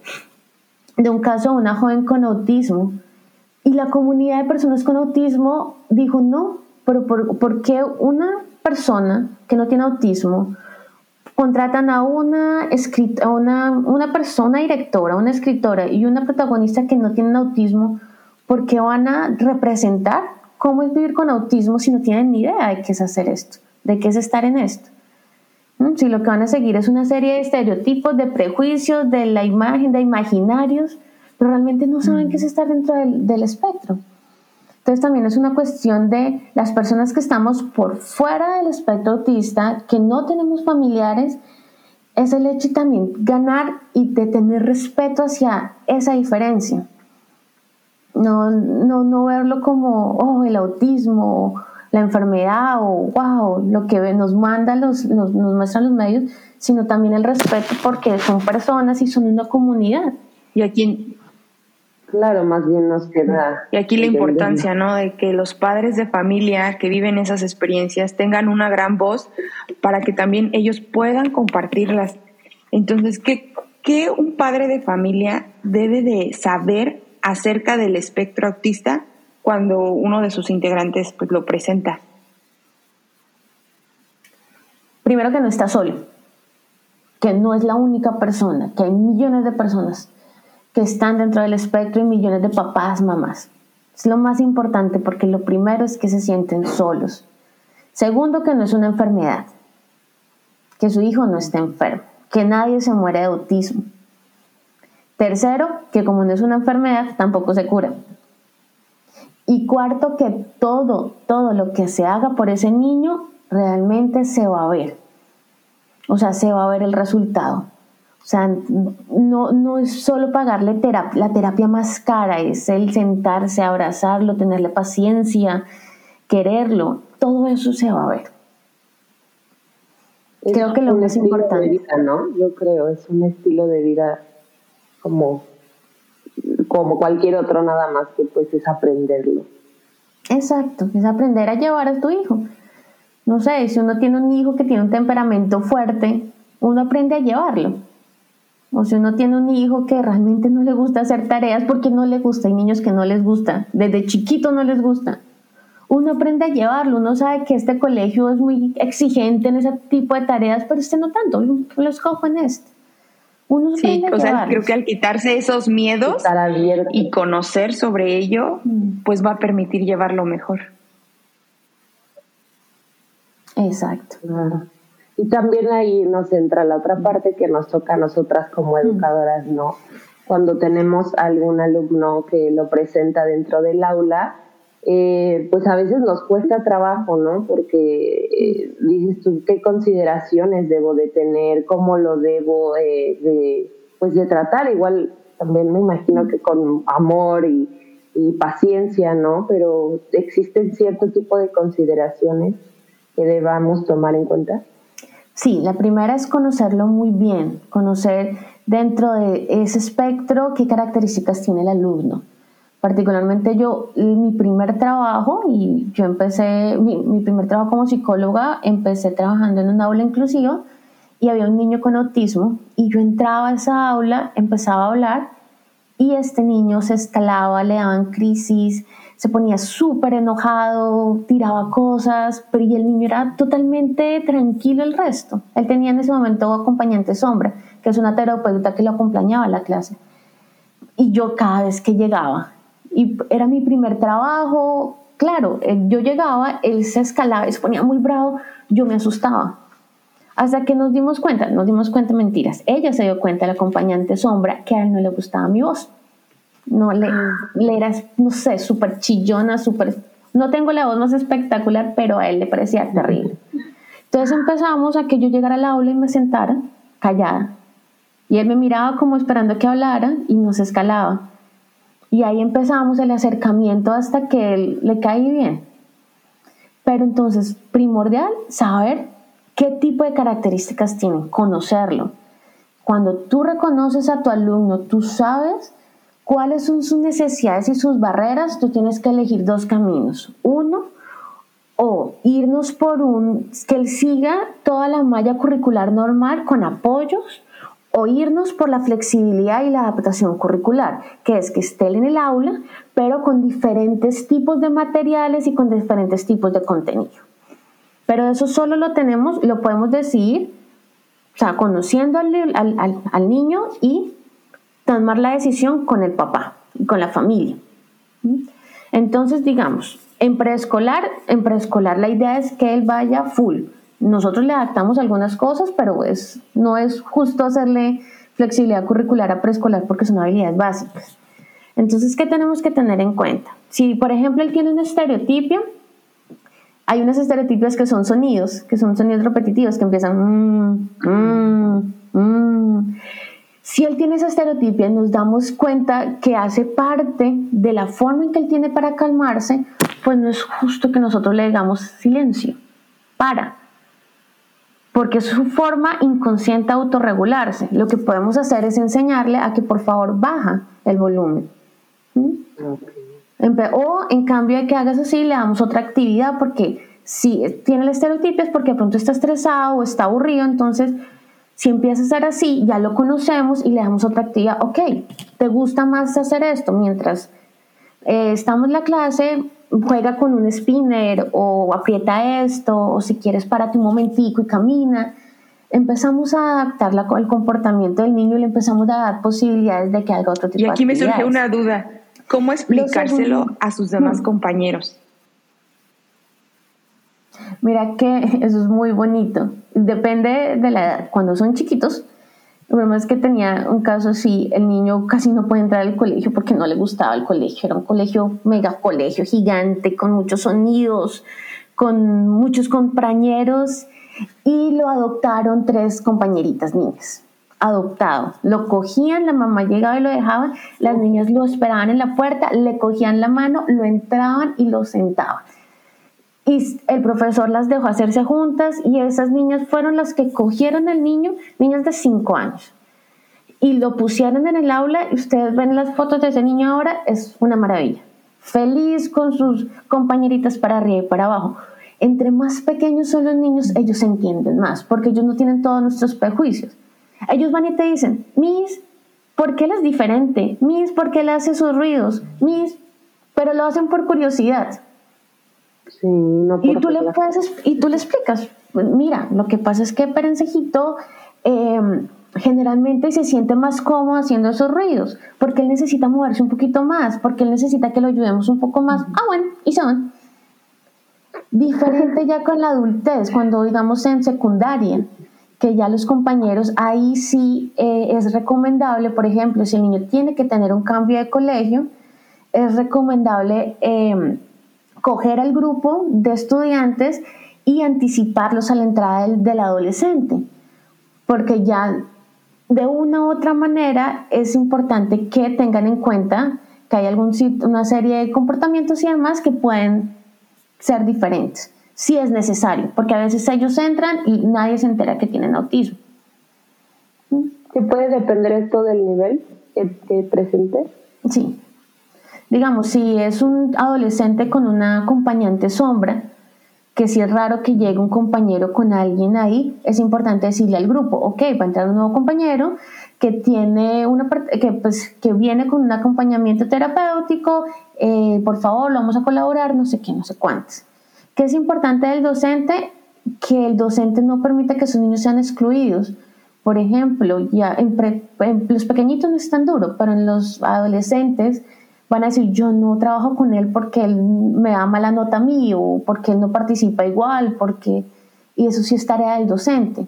de un caso de una joven con autismo. Y la comunidad de personas con autismo dijo, no, pero ¿por, qué una persona que no tiene autismo contratan a una, escrita, una, una persona directora, una escritora y una protagonista que no tienen autismo? ¿Por qué van a representar cómo es vivir con autismo si no tienen ni idea de qué es hacer esto, de qué es estar en esto? Si lo que van a seguir es una serie de estereotipos, de prejuicios, de la imagen, de imaginarios, pero realmente no saben qué es estar dentro del, espectro. Entonces también es una cuestión de las personas que estamos por fuera del espectro autista, que no tenemos familiares, es el hecho también ganar y de tener respeto hacia esa diferencia. No, no, no verlo como, oh, el autismo, la enfermedad o, wow, lo que nos mandan los, nos muestran los medios, sino también el respeto porque son personas y son una comunidad. Y aquí, Claro, más bien nos queda. Y aquí la importancia, ¿no? De que los padres de familia que viven esas experiencias tengan una gran voz para que también ellos puedan compartirlas. Entonces, ¿qué, qué un padre de familia debe de saber acerca del espectro autista cuando uno de sus integrantes pues, lo presenta? Primero que no está solo, que no es la única persona, que hay millones de personas que están dentro del espectro y millones de papás, mamás. Es lo más importante porque lo primero es que se sienten solos. Segundo, que no es una enfermedad, que su hijo no está enfermo, que nadie se muere de autismo. Tercero, que como no es una enfermedad, tampoco se cura. Y cuarto, que todo, todo lo que se haga por ese niño realmente se va a ver. O sea, se va a ver el resultado. O sea, no, no es solo pagarle terapia, la terapia más cara, es el sentarse, abrazarlo, tenerle paciencia, quererlo. Todo eso se va a ver. creo que lo más importante. Vida, ¿no? Yo creo, es un estilo de vida como, como cualquier otro, nada más que pues es aprenderlo. Exacto, es aprender a llevar a tu hijo. No sé, si uno tiene un hijo que tiene un temperamento fuerte, uno aprende a llevarlo o si uno tiene un hijo que realmente no le gusta hacer tareas porque no le gusta, hay niños que no les gusta, desde chiquito no les gusta. Uno aprende a llevarlo, uno sabe que este colegio es muy exigente en ese tipo de tareas, pero este no tanto, lo escojo en este. Uno sí, o sea, creo que al quitarse esos miedos y conocer sobre ello, mm. pues va a permitir llevarlo mejor. Exacto. Y también ahí nos entra la otra parte que nos toca a nosotras como educadoras, ¿no? Cuando tenemos algún alumno que lo presenta dentro del aula, eh, pues a veces nos cuesta trabajo, ¿no? Porque eh, dices tú, ¿qué consideraciones debo de tener? ¿Cómo lo debo eh, de, pues de tratar? Igual también me imagino que con amor y, y paciencia, ¿no? Pero existen cierto tipo de consideraciones que debamos tomar en cuenta. Sí, la primera es conocerlo muy bien, conocer dentro de ese espectro qué características tiene el alumno. Particularmente yo, mi primer trabajo, y yo empecé, mi, primer trabajo como psicóloga, empecé trabajando en un aula inclusiva y había un niño con autismo y yo entraba a esa aula, empezaba a hablar y este niño se escalaba, le daban crisis, se ponía súper enojado, tiraba cosas, pero y el niño era totalmente tranquilo el resto. Él tenía en ese momento acompañante sombra, que es una terapeuta que lo acompañaba a la clase. Y yo cada vez que llegaba, y era mi primer trabajo, claro, yo llegaba, él se escalaba se ponía muy bravo, yo me asustaba. Hasta que nos dimos cuenta, nos dimos cuenta mentiras. Ella se dio cuenta, el acompañante sombra, que a él no le gustaba mi voz no le, le era, no sé, súper chillona, súper... No tengo la voz más espectacular, pero a él le parecía terrible. Entonces empezamos a que yo llegara al aula y me sentara callada. Y él me miraba como esperando que hablara y nos escalaba. Y ahí empezamos el acercamiento hasta que él le caí bien. Pero entonces, primordial, saber qué tipo de características tiene, conocerlo. Cuando tú reconoces a tu alumno, tú sabes cuáles son sus necesidades y sus barreras, tú tienes que elegir dos caminos. Uno, o irnos por un, que él siga toda la malla curricular normal con apoyos, o irnos por la flexibilidad y la adaptación curricular, que es que esté en el aula, pero con diferentes tipos de materiales y con diferentes tipos de contenido. Pero eso solo lo tenemos, lo podemos decir, o sea, conociendo al, al, al niño y tomar la decisión con el papá y con la familia. Entonces, digamos, en preescolar, en preescolar la idea es que él vaya full. Nosotros le adaptamos algunas cosas, pero es, no es justo hacerle flexibilidad curricular a preescolar porque son habilidades básicas. Entonces, ¿qué tenemos que tener en cuenta? Si, por ejemplo, él tiene un estereotipio, hay unas estereotipias que son sonidos, que son sonidos repetitivos, que empiezan... Mm, mm, mm. Si él tiene esa estereotipia, nos damos cuenta que hace parte de la forma en que él tiene para calmarse, pues no es justo que nosotros le digamos silencio, para, porque es su forma inconsciente de autorregularse. Lo que podemos hacer es enseñarle a que por favor baja el volumen. O en cambio de que hagas así, le damos otra actividad porque si tiene el estereotipo es porque de pronto está estresado o está aburrido, entonces si empieza a ser así, ya lo conocemos y le damos otra actividad. Ok, ¿te gusta más hacer esto? Mientras eh, estamos en la clase, juega con un spinner o aprieta esto, o si quieres párate un momentico y camina. Empezamos a adaptar la, el comportamiento del niño y le empezamos a dar posibilidades de que haga otro tipo de Y aquí me surge una duda, ¿cómo explicárselo a sus demás compañeros? Mira que eso es muy bonito. Depende de la edad. Cuando son chiquitos, el problema es que tenía un caso así, el niño casi no puede entrar al colegio porque no le gustaba el colegio, era un colegio, mega colegio gigante, con muchos sonidos, con muchos compañeros, y lo adoptaron tres compañeritas niñas, adoptado. Lo cogían, la mamá llegaba y lo dejaban, las niñas lo esperaban en la puerta, le cogían la mano, lo entraban y lo sentaban y el profesor las dejó hacerse juntas y esas niñas fueron las que cogieron al niño, niñas de 5 años, y lo pusieron en el aula y ustedes ven las fotos de ese niño ahora, es una maravilla. Feliz con sus compañeritas para arriba y para abajo. Entre más pequeños son los niños, ellos entienden más, porque ellos no tienen todos nuestros prejuicios. Ellos van y te dicen, Miss, ¿por qué él es diferente? Miss, ¿por qué él hace sus ruidos? Miss, pero lo hacen por curiosidad y, tú le puedes, y tú le explicas, mira, lo que pasa es que Perencejito em, generalmente se siente más cómodo haciendo esos ruidos, porque él necesita moverse un poquito más, porque él necesita que lo ayudemos un poco más. Ah, bueno, y son. Diferente ya con la adultez, cuando digamos en secundaria, que ya los compañeros, ahí sí eh, es recomendable, por ejemplo, si el niño tiene que tener un cambio de colegio, es recomendable eh, coger al grupo de estudiantes y anticiparlos a la entrada del, adolescente, porque ya de una u otra manera es importante que tengan en cuenta que hay algún, una serie de comportamientos y demás que pueden ser diferentes, si es necesario, porque a veces ellos entran y nadie se entera que tienen autismo. ¿Qué puede depender esto del nivel que, que presente? Sí, digamos, si es un adolescente con una acompañante sombra, que si es raro que llegue un compañero con alguien ahí, es importante decirle al grupo, ok, va a entrar un nuevo compañero que tiene una que, pues, que viene con un acompañamiento terapéutico, eh, por favor, lo vamos a colaborar, no sé qué, no sé cuántos. ¿Qué es importante del docente? Que el docente no permita que sus niños sean excluidos. Por ejemplo, ya en, los pequeñitos no es tan duro, pero en los adolescentes van a decir, yo no trabajo con él porque él me da mala nota a mí o porque él no participa igual, porque... Y eso sí es tarea del docente.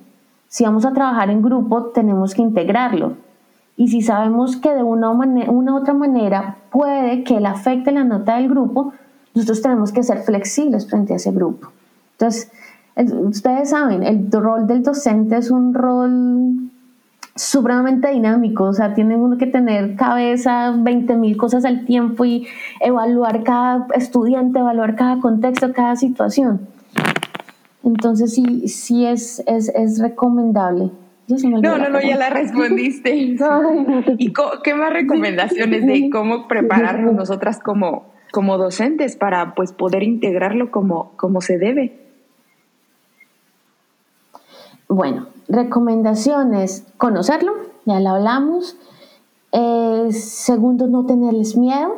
Si vamos a trabajar en grupo, tenemos que integrarlo. Y si sabemos que de una, u otra manera puede que le afecte la nota del grupo, nosotros tenemos que ser flexibles frente a ese grupo. Entonces, ustedes saben, el rol del docente es un rol supremamente dinámico, o sea, tiene uno que tener cabeza, 20 mil cosas al tiempo y evaluar cada estudiante, evaluar cada contexto, cada situación. Entonces sí, sí es, es, es recomendable. no, no, no, ya la respondiste. ¿Y qué más recomendaciones de cómo prepararnos nosotras como, como docentes para pues poder integrarlo como, como se debe? Bueno, recomendaciones, conocerlo, ya lo hablamos. Eh, segundo, no tenerles miedo,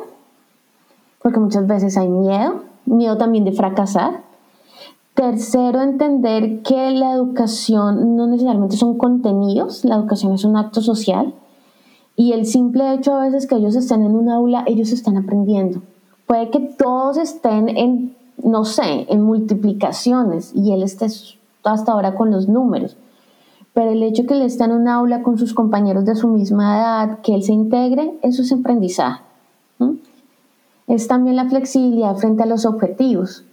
porque muchas veces hay miedo, miedo también de fracasar. Tercero, entender que la educación no necesariamente son contenidos, la educación es un acto social y el simple hecho a veces que ellos estén en un aula, ellos están aprendiendo. Puede que todos estén en, no sé, en multiplicaciones y él esté hasta ahora con los números, pero el hecho que él esté en un aula con sus compañeros de su misma edad, que él se integre, eso es aprendizaje. es también la flexibilidad frente a los objetivos.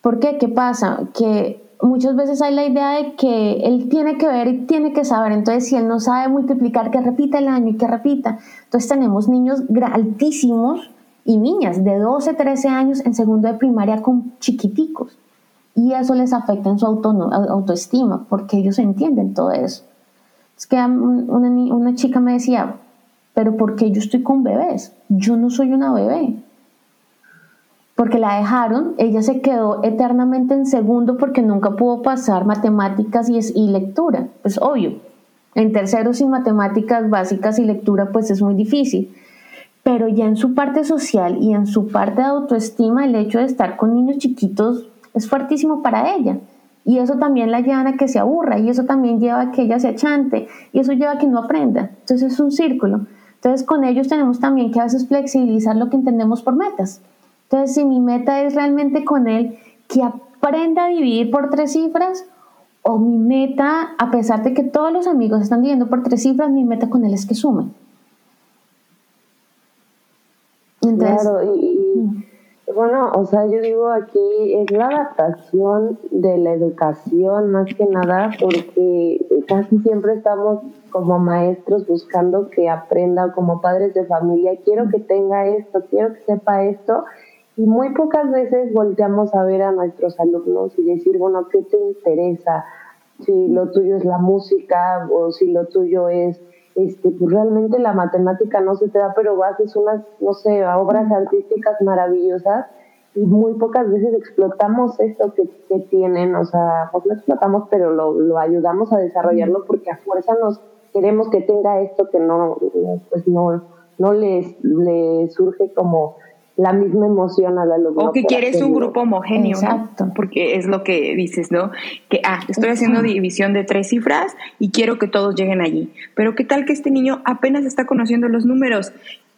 ¿Por qué? ¿Qué pasa? Que muchas veces hay la idea de que él tiene que ver y tiene que saber. Entonces, si él no sabe multiplicar, que repita el año y que repita. Entonces, tenemos niños altísimos y niñas de 12, 13 años en segundo de primaria con chiquiticos. Y eso les afecta en su autoestima, porque ellos entienden todo eso. Es que una, una chica me decía, pero ¿por qué yo estoy con bebés? Yo no soy una bebé porque la dejaron, ella se quedó eternamente en segundo porque nunca pudo pasar matemáticas y, y lectura, pues obvio. En tercero sin matemáticas básicas y lectura pues es muy difícil. Pero ya en su parte social y en su parte de autoestima, el hecho de estar con niños chiquitos es fuertísimo para ella. Y eso también la lleva a que se aburra, y eso también lleva a que ella se achante, y eso lleva a que no aprenda. Entonces es un círculo. Entonces con ellos tenemos también que a veces flexibilizar lo que entendemos por metas. Entonces, si mi meta es realmente con él que aprenda a dividir por tres cifras, o mi meta, a pesar de que todos los amigos están dividiendo por tres cifras, mi meta con él es que sumen. claro, y. bueno, o sea, yo digo aquí es la adaptación de la educación más que nada, porque casi siempre estamos como maestros buscando que aprenda, como padres de familia, quiero que tenga esto, quiero que sepa esto, y muy pocas veces volteamos a ver a nuestros alumnos y decir, bueno, ¿qué te interesa? Si lo tuyo es la música o si lo tuyo es, este, pues realmente la matemática no se te da, pero haces unas, no sé, obras artísticas maravillosas y muy pocas veces explotamos esto que, que tienen, o sea, pues lo explotamos, pero lo, lo ayudamos a desarrollarlo porque a fuerza nos queremos que tenga esto que no, pues no, no les, les surge como la misma emoción al alumno. O que quieres un grupo homogéneo, Exacto. Porque es lo que dices, ¿no? Que, ah, estoy haciendo división de tres cifras y quiero que todos lleguen allí. Pero ¿qué tal que este niño apenas está conociendo los números?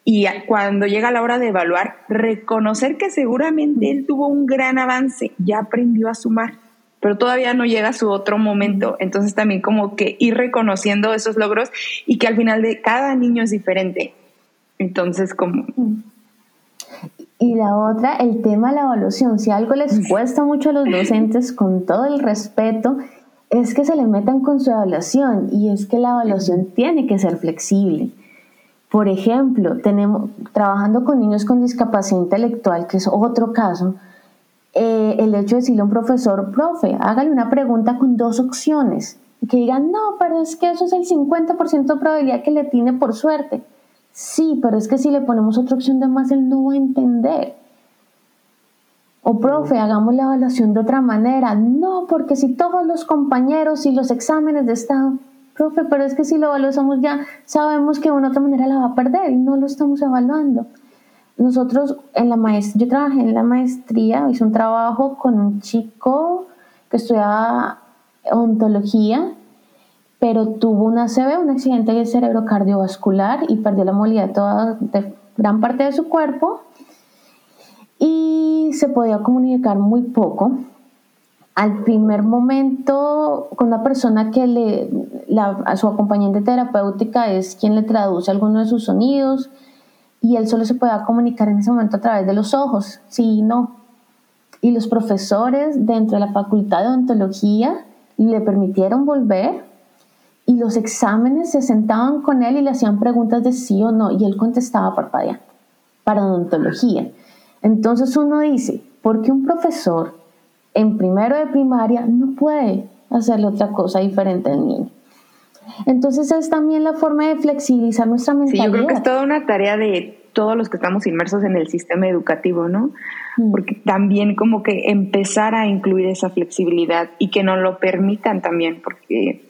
Y cuando llega la hora de evaluar, reconocer que seguramente él tuvo un gran avance, ya aprendió a sumar, pero todavía no llega a su otro momento. Entonces también como que ir reconociendo esos logros y que al final de cada niño es diferente. Entonces como y la otra, el tema de la evaluación. Si algo les cuesta mucho a los docentes, con todo el respeto, es que se le metan con su evaluación y es que la evaluación tiene que ser flexible. Por ejemplo, tenemos, trabajando con niños con discapacidad intelectual, que es otro caso, eh, el hecho de decirle a un profesor, profe, hágale una pregunta con dos opciones, que digan, no, pero es que eso es el 50% de probabilidad que le tiene por suerte. Sí, pero es que si le ponemos otra opción de más, él no va a entender. O profe, hagamos la evaluación de otra manera. No, porque si todos los compañeros y los exámenes de estado, profe, pero es que si lo evaluamos ya, sabemos que de una otra manera la va a perder y no lo estamos evaluando. Nosotros en la maestría, yo trabajé en la maestría, hice un trabajo con un chico que estudiaba ontología pero tuvo una ACV, un accidente de cerebro cardiovascular y perdió la movilidad de gran parte de su cuerpo y se podía comunicar muy poco. Al primer momento, con una persona que le, a su acompañante terapéutica es quien le traduce algunos de sus sonidos y él solo se podía comunicar en ese momento a través de los ojos, sí y no. Y los profesores dentro de la facultad de odontología le permitieron volver y los exámenes se sentaban con él y le hacían preguntas de sí o no y él contestaba parpadeando para odontología. Entonces uno dice, ¿por qué un profesor en primero de primaria no puede hacerle otra cosa diferente al niño? Entonces es también la forma de flexibilizar nuestra mentalidad. Sí, yo creo que es toda una tarea de todos los que estamos inmersos en el sistema educativo, ¿no? Mm. Porque también como que empezar a incluir esa flexibilidad y que nos lo permitan también, porque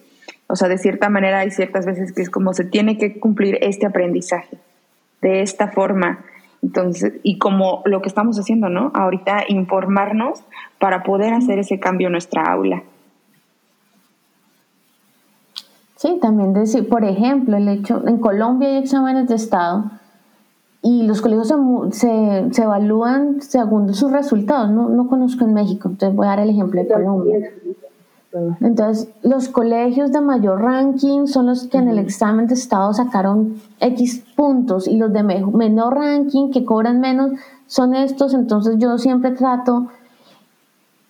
o sea, de cierta manera hay ciertas veces que es como se tiene que cumplir este aprendizaje de esta forma. Entonces, y como lo que estamos haciendo, ¿no? Ahorita informarnos para poder hacer ese cambio en nuestra aula. Sí, también decir, por ejemplo, el hecho, en Colombia hay exámenes de Estado y los colegios se, se, evalúan según sus resultados. No, no conozco en México, entonces voy a dar el ejemplo de Colombia. Entonces, los colegios de mayor ranking son los que en el examen de estado sacaron X puntos y los de menor ranking que cobran menos son estos. Entonces, yo siempre trato.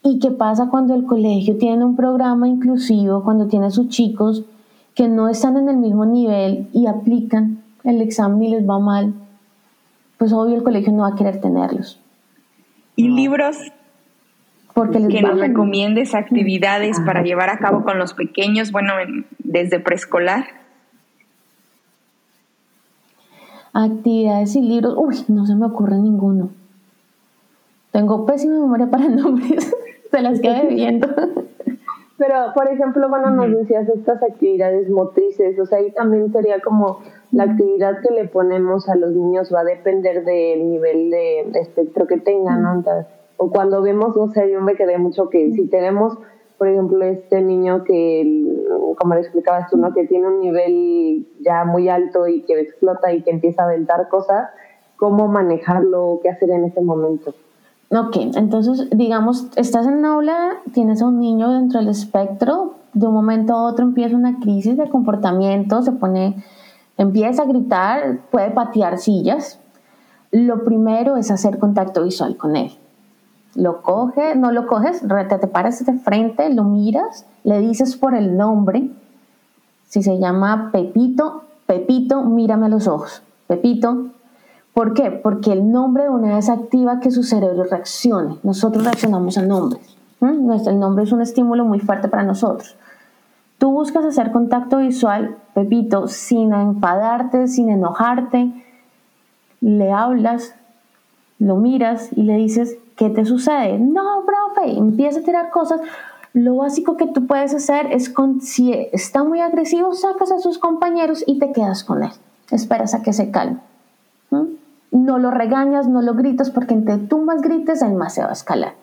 ¿Y qué pasa cuando el colegio tiene un programa inclusivo, cuando tiene a sus chicos que no están en el mismo nivel y aplican el examen y les va mal? Pues obvio el colegio no va a querer tenerlos. ¿Y libros porque que nos recomiendes actividades para llevar a cabo con los pequeños, bueno, desde preescolar. Actividades y libros, uy, no se me ocurre ninguno. Tengo pésima memoria para nombres, se las quedé viendo. Pero, por ejemplo, bueno, nos decías estas actividades motrices, o sea, ahí también sería como la actividad que le ponemos a los niños va a depender del nivel de, espectro que tengan, ¿no? O cuando vemos, no sé, yo me quedé mucho que si tenemos, por ejemplo, este niño que, como le explicabas tú, ¿no? que tiene un nivel ya muy alto y que explota y que empieza a aventar cosas, ¿cómo manejarlo? ¿Qué hacer en ese momento? Ok, entonces, digamos, estás en aula, tienes a un niño dentro del espectro, de un momento a otro empieza una crisis de comportamiento, se pone, empieza a gritar, puede patear sillas. Lo primero es hacer contacto visual con él lo coges, no lo coges, te, te paras de frente, lo miras, le dices por el nombre, si se llama Pepito, Pepito, mírame a los ojos, Pepito. ¿Por qué? Porque el nombre de una vez activa que su cerebro reaccione. Nosotros reaccionamos a nombres. El nombre es un estímulo muy fuerte para nosotros. Tú buscas hacer contacto visual, Pepito, sin enfadarte, sin enojarte. Le hablas, lo miras y le dices, ¿Qué te sucede? No, profe, empieza a tirar cosas. Lo básico que tú puedes hacer es, con, si está muy agresivo, sacas a sus compañeros y te quedas con él. Esperas a que se calme. No lo regañas, no lo gritas, porque entre tú más grites, él más se va a escalar.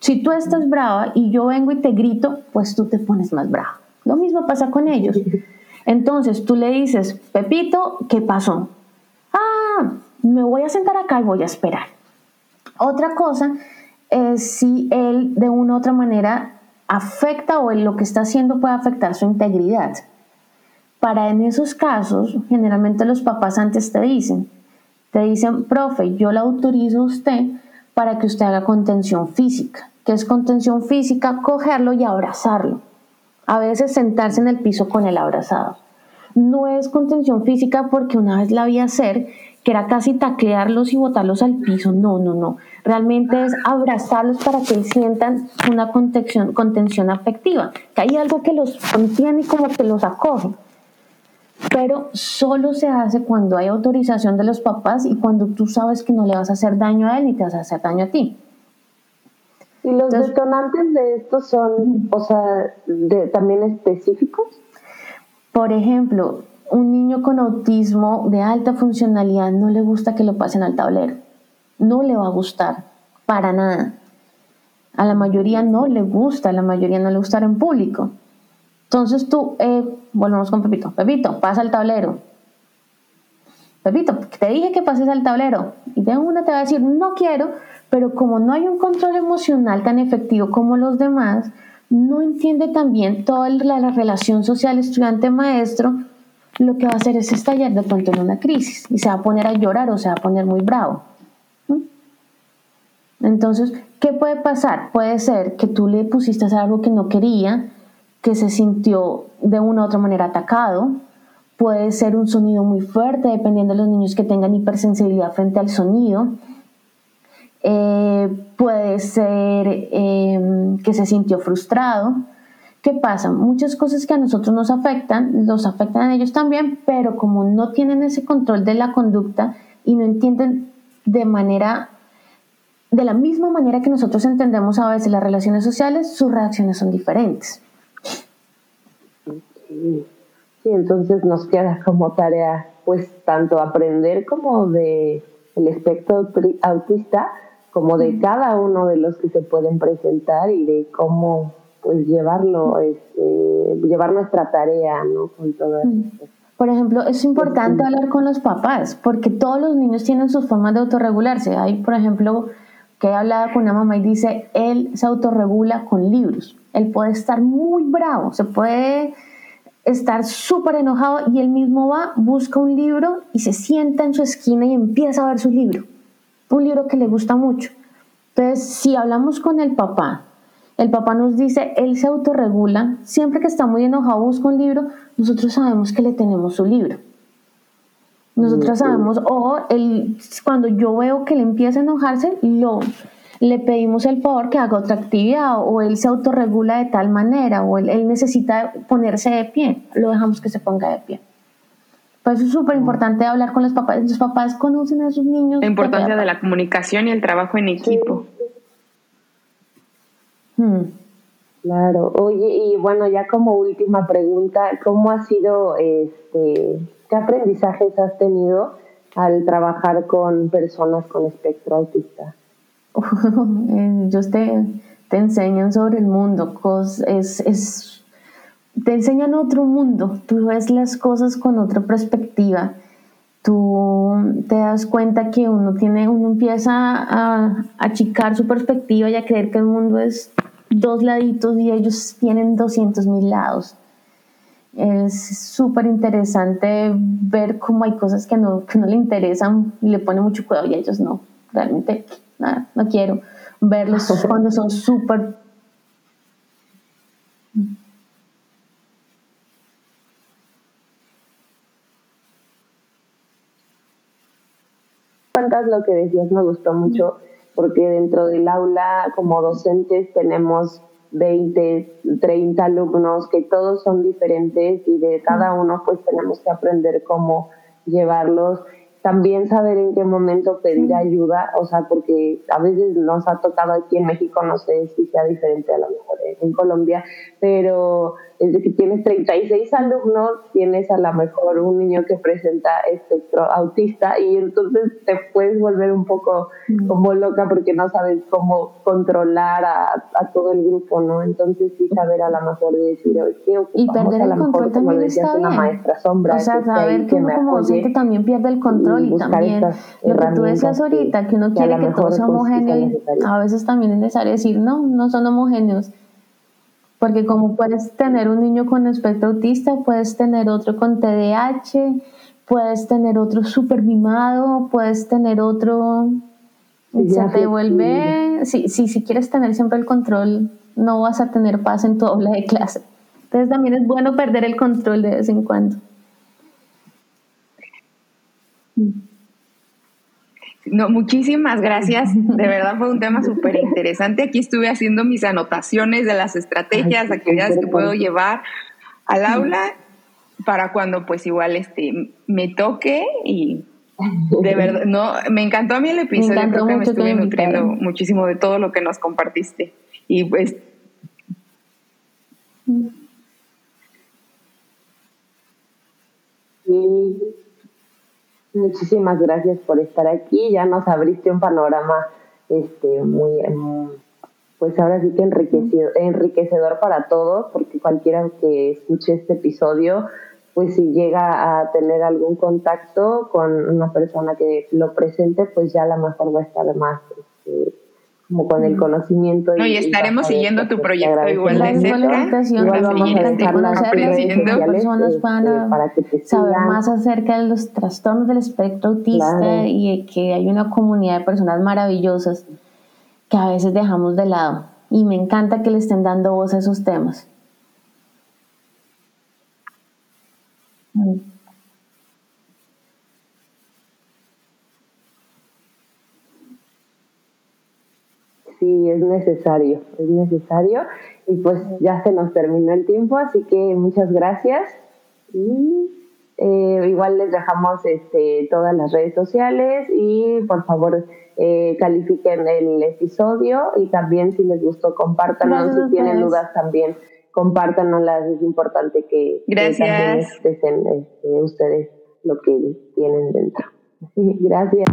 Si tú estás brava y yo vengo y te grito, pues tú te pones más brava. Lo mismo pasa con ellos. Entonces tú le dices, Pepito, ¿qué pasó? Ah, me voy a sentar acá y voy a esperar. Otra cosa es si él de una u otra manera afecta o lo que está haciendo puede afectar su integridad. Para en esos casos, generalmente los papás antes te dicen, te dicen, profe, yo le autorizo a usted para que usted haga contención física. ¿Qué es contención física? Cogerlo y abrazarlo. A veces sentarse en el piso con el abrazado. No es contención física porque una vez la vi hacer que era casi taclearlos y botarlos al piso. No, no, no. Realmente es abrazarlos para que sientan una contención, contención afectiva, que hay algo que los contiene y como que los acoge. Pero solo se hace cuando hay autorización de los papás y cuando tú sabes que no le vas a hacer daño a él ni te vas a hacer daño a ti. ¿Y los detonantes de esto son, o sea, también específicos? Por ejemplo, un niño con autismo de alta funcionalidad no le gusta que lo pasen al tablero. No le va a gustar, para nada. A la mayoría no le gusta, a la mayoría no le gusta en público. Entonces tú, eh, volvemos con Pepito. Pepito, pasa al tablero. Pepito, te dije que pases al tablero. Y de una te va a decir, no quiero, pero como no hay un control emocional tan efectivo como los demás, no entiende también toda la, la relación social estudiante-maestro, lo que va a hacer es estallar de pronto en una crisis y se va a poner a llorar o se va a poner muy bravo. Entonces, ¿qué puede pasar? Puede ser que tú le pusiste algo que no quería, que se sintió de una u otra manera atacado. Puede ser un sonido muy fuerte, dependiendo de los niños que tengan hipersensibilidad frente al sonido. Eh, puede ser em, que se sintió frustrado ¿Qué pasa? Muchas cosas que a nosotros nos afectan, los afectan a ellos también, pero como no tienen ese control de la conducta y no entienden de manera, de la misma manera que nosotros entendemos a veces las relaciones sociales, sus reacciones son diferentes. Sí, entonces nos queda como tarea, pues, tanto aprender como de el espectro autista, como de cada uno de los que se pueden presentar y de cómo pues llevarlo, este, llevar nuestra tarea, ¿no? Con todo esto. Por ejemplo, es importante hablar con los papás, porque todos los niños tienen sus formas de autorregularse. Hay, por ejemplo, que he hablado con una mamá y dice, él se autorregula con libros. Él puede estar muy bravo, se puede estar súper enojado y él mismo va, busca un libro y se sienta en su esquina y empieza a ver su libro. Un libro que le gusta mucho. Entonces, si hablamos con el papá, el papá nos dice, él se autorregula, siempre que está muy enojado busca un libro, nosotros sabemos que le tenemos su libro. Nosotros sabemos, o él, cuando yo veo que le empieza a enojarse, lo, le pedimos el favor que haga otra actividad o él se autorregula de tal manera o él, necesita ponerse de pie, lo dejamos que se ponga de pie. Pues es súper importante hablar con los papás. Los papás conocen a sus niños. La importancia de, la comunicación y el trabajo en equipo. Hmm. Claro. Oye, y bueno, ya como última pregunta, ¿cómo ha sido, este, qué aprendizajes has tenido al trabajar con personas con espectro autista? ellos te, te enseñan sobre el mundo, es, es, te enseñan otro mundo, tú ves las cosas con otra perspectiva, tú te das cuenta que uno tiene, uno empieza a achicar su perspectiva y a creer que el mundo es dos laditos y ellos tienen 200 mil lados. Es súper interesante ver cómo hay cosas que no, que no le interesan y le pone mucho cuidado y ellos no. Realmente nada, no quiero verlos cuando son súper... Cuentas lo que decías me gustó mucho porque dentro del aula como docentes tenemos 20, 30 alumnos que todos son diferentes y de cada uno pues tenemos que aprender cómo llevarlos. También saber en qué momento pedir ayuda, o sea, porque a veces nos ha tocado aquí en México, no sé si sea diferente a lo mejor en Colombia, pero desde que tienes 36 alumnos, tienes a lo mejor un niño que presenta espectro autista y entonces te puedes volver un poco como loca porque no sabes cómo controlar a, a todo el grupo, ¿no? Entonces sí saber a lo mejor de decir, ¿qué Y perder el control también está bien. Una maestra sombra, o sea, saber que, uno como docente también pierde el control y, también lo que tú decías ahorita, que uno quiere que, todo sea pues, homogéneo y a veces también es necesario decir, no, no son homogéneos porque como puedes tener un niño con espectro autista, puedes tener otro con TDAH, puedes tener otro súper mimado, puedes tener otro... se te vuelve... Si, si, si quieres tener siempre el control, no vas a tener paz en tu aula de clase. Entonces también es bueno perder el control de vez en cuando. No, muchísimas gracias. De verdad fue un tema súper interesante. Aquí estuve haciendo mis anotaciones de las estrategias, actividades que puedo llevar al aula para cuando pues igual este me toque y de verdad, no, me encantó a mí el episodio, me creo que me estuve nutriendo muchísimo de todo lo que nos compartiste. Y pues Muchísimas gracias por estar aquí. Ya nos abriste un panorama este, muy, em, pues ahora sí que enriquecido, enriquecedor para todos, porque cualquiera que escuche este episodio, pues si llega a tener algún contacto con una persona que lo presente, pues ya a lo mejor va a estar más este, como con el conocimiento. No, y, estaremos siguiendo tu proyecto igual de cerca. Igual vamos a conocer personas van a saber más acerca de los trastornos del espectro autista y que hay una comunidad de personas maravillosas que a veces dejamos de lado. Y me encanta que le estén dando voz a esos temas. Sí es necesario, es necesario. Y pues ya se nos terminó el tiempo, así que muchas gracias. Y eh, igual les dejamos este, todas las redes sociales y por favor eh, califiquen el episodio y también si les gustó compártanlo, si tienen dudas también compártanoslas, es importante que, también expresen este, ustedes lo que tienen dentro. Gracias.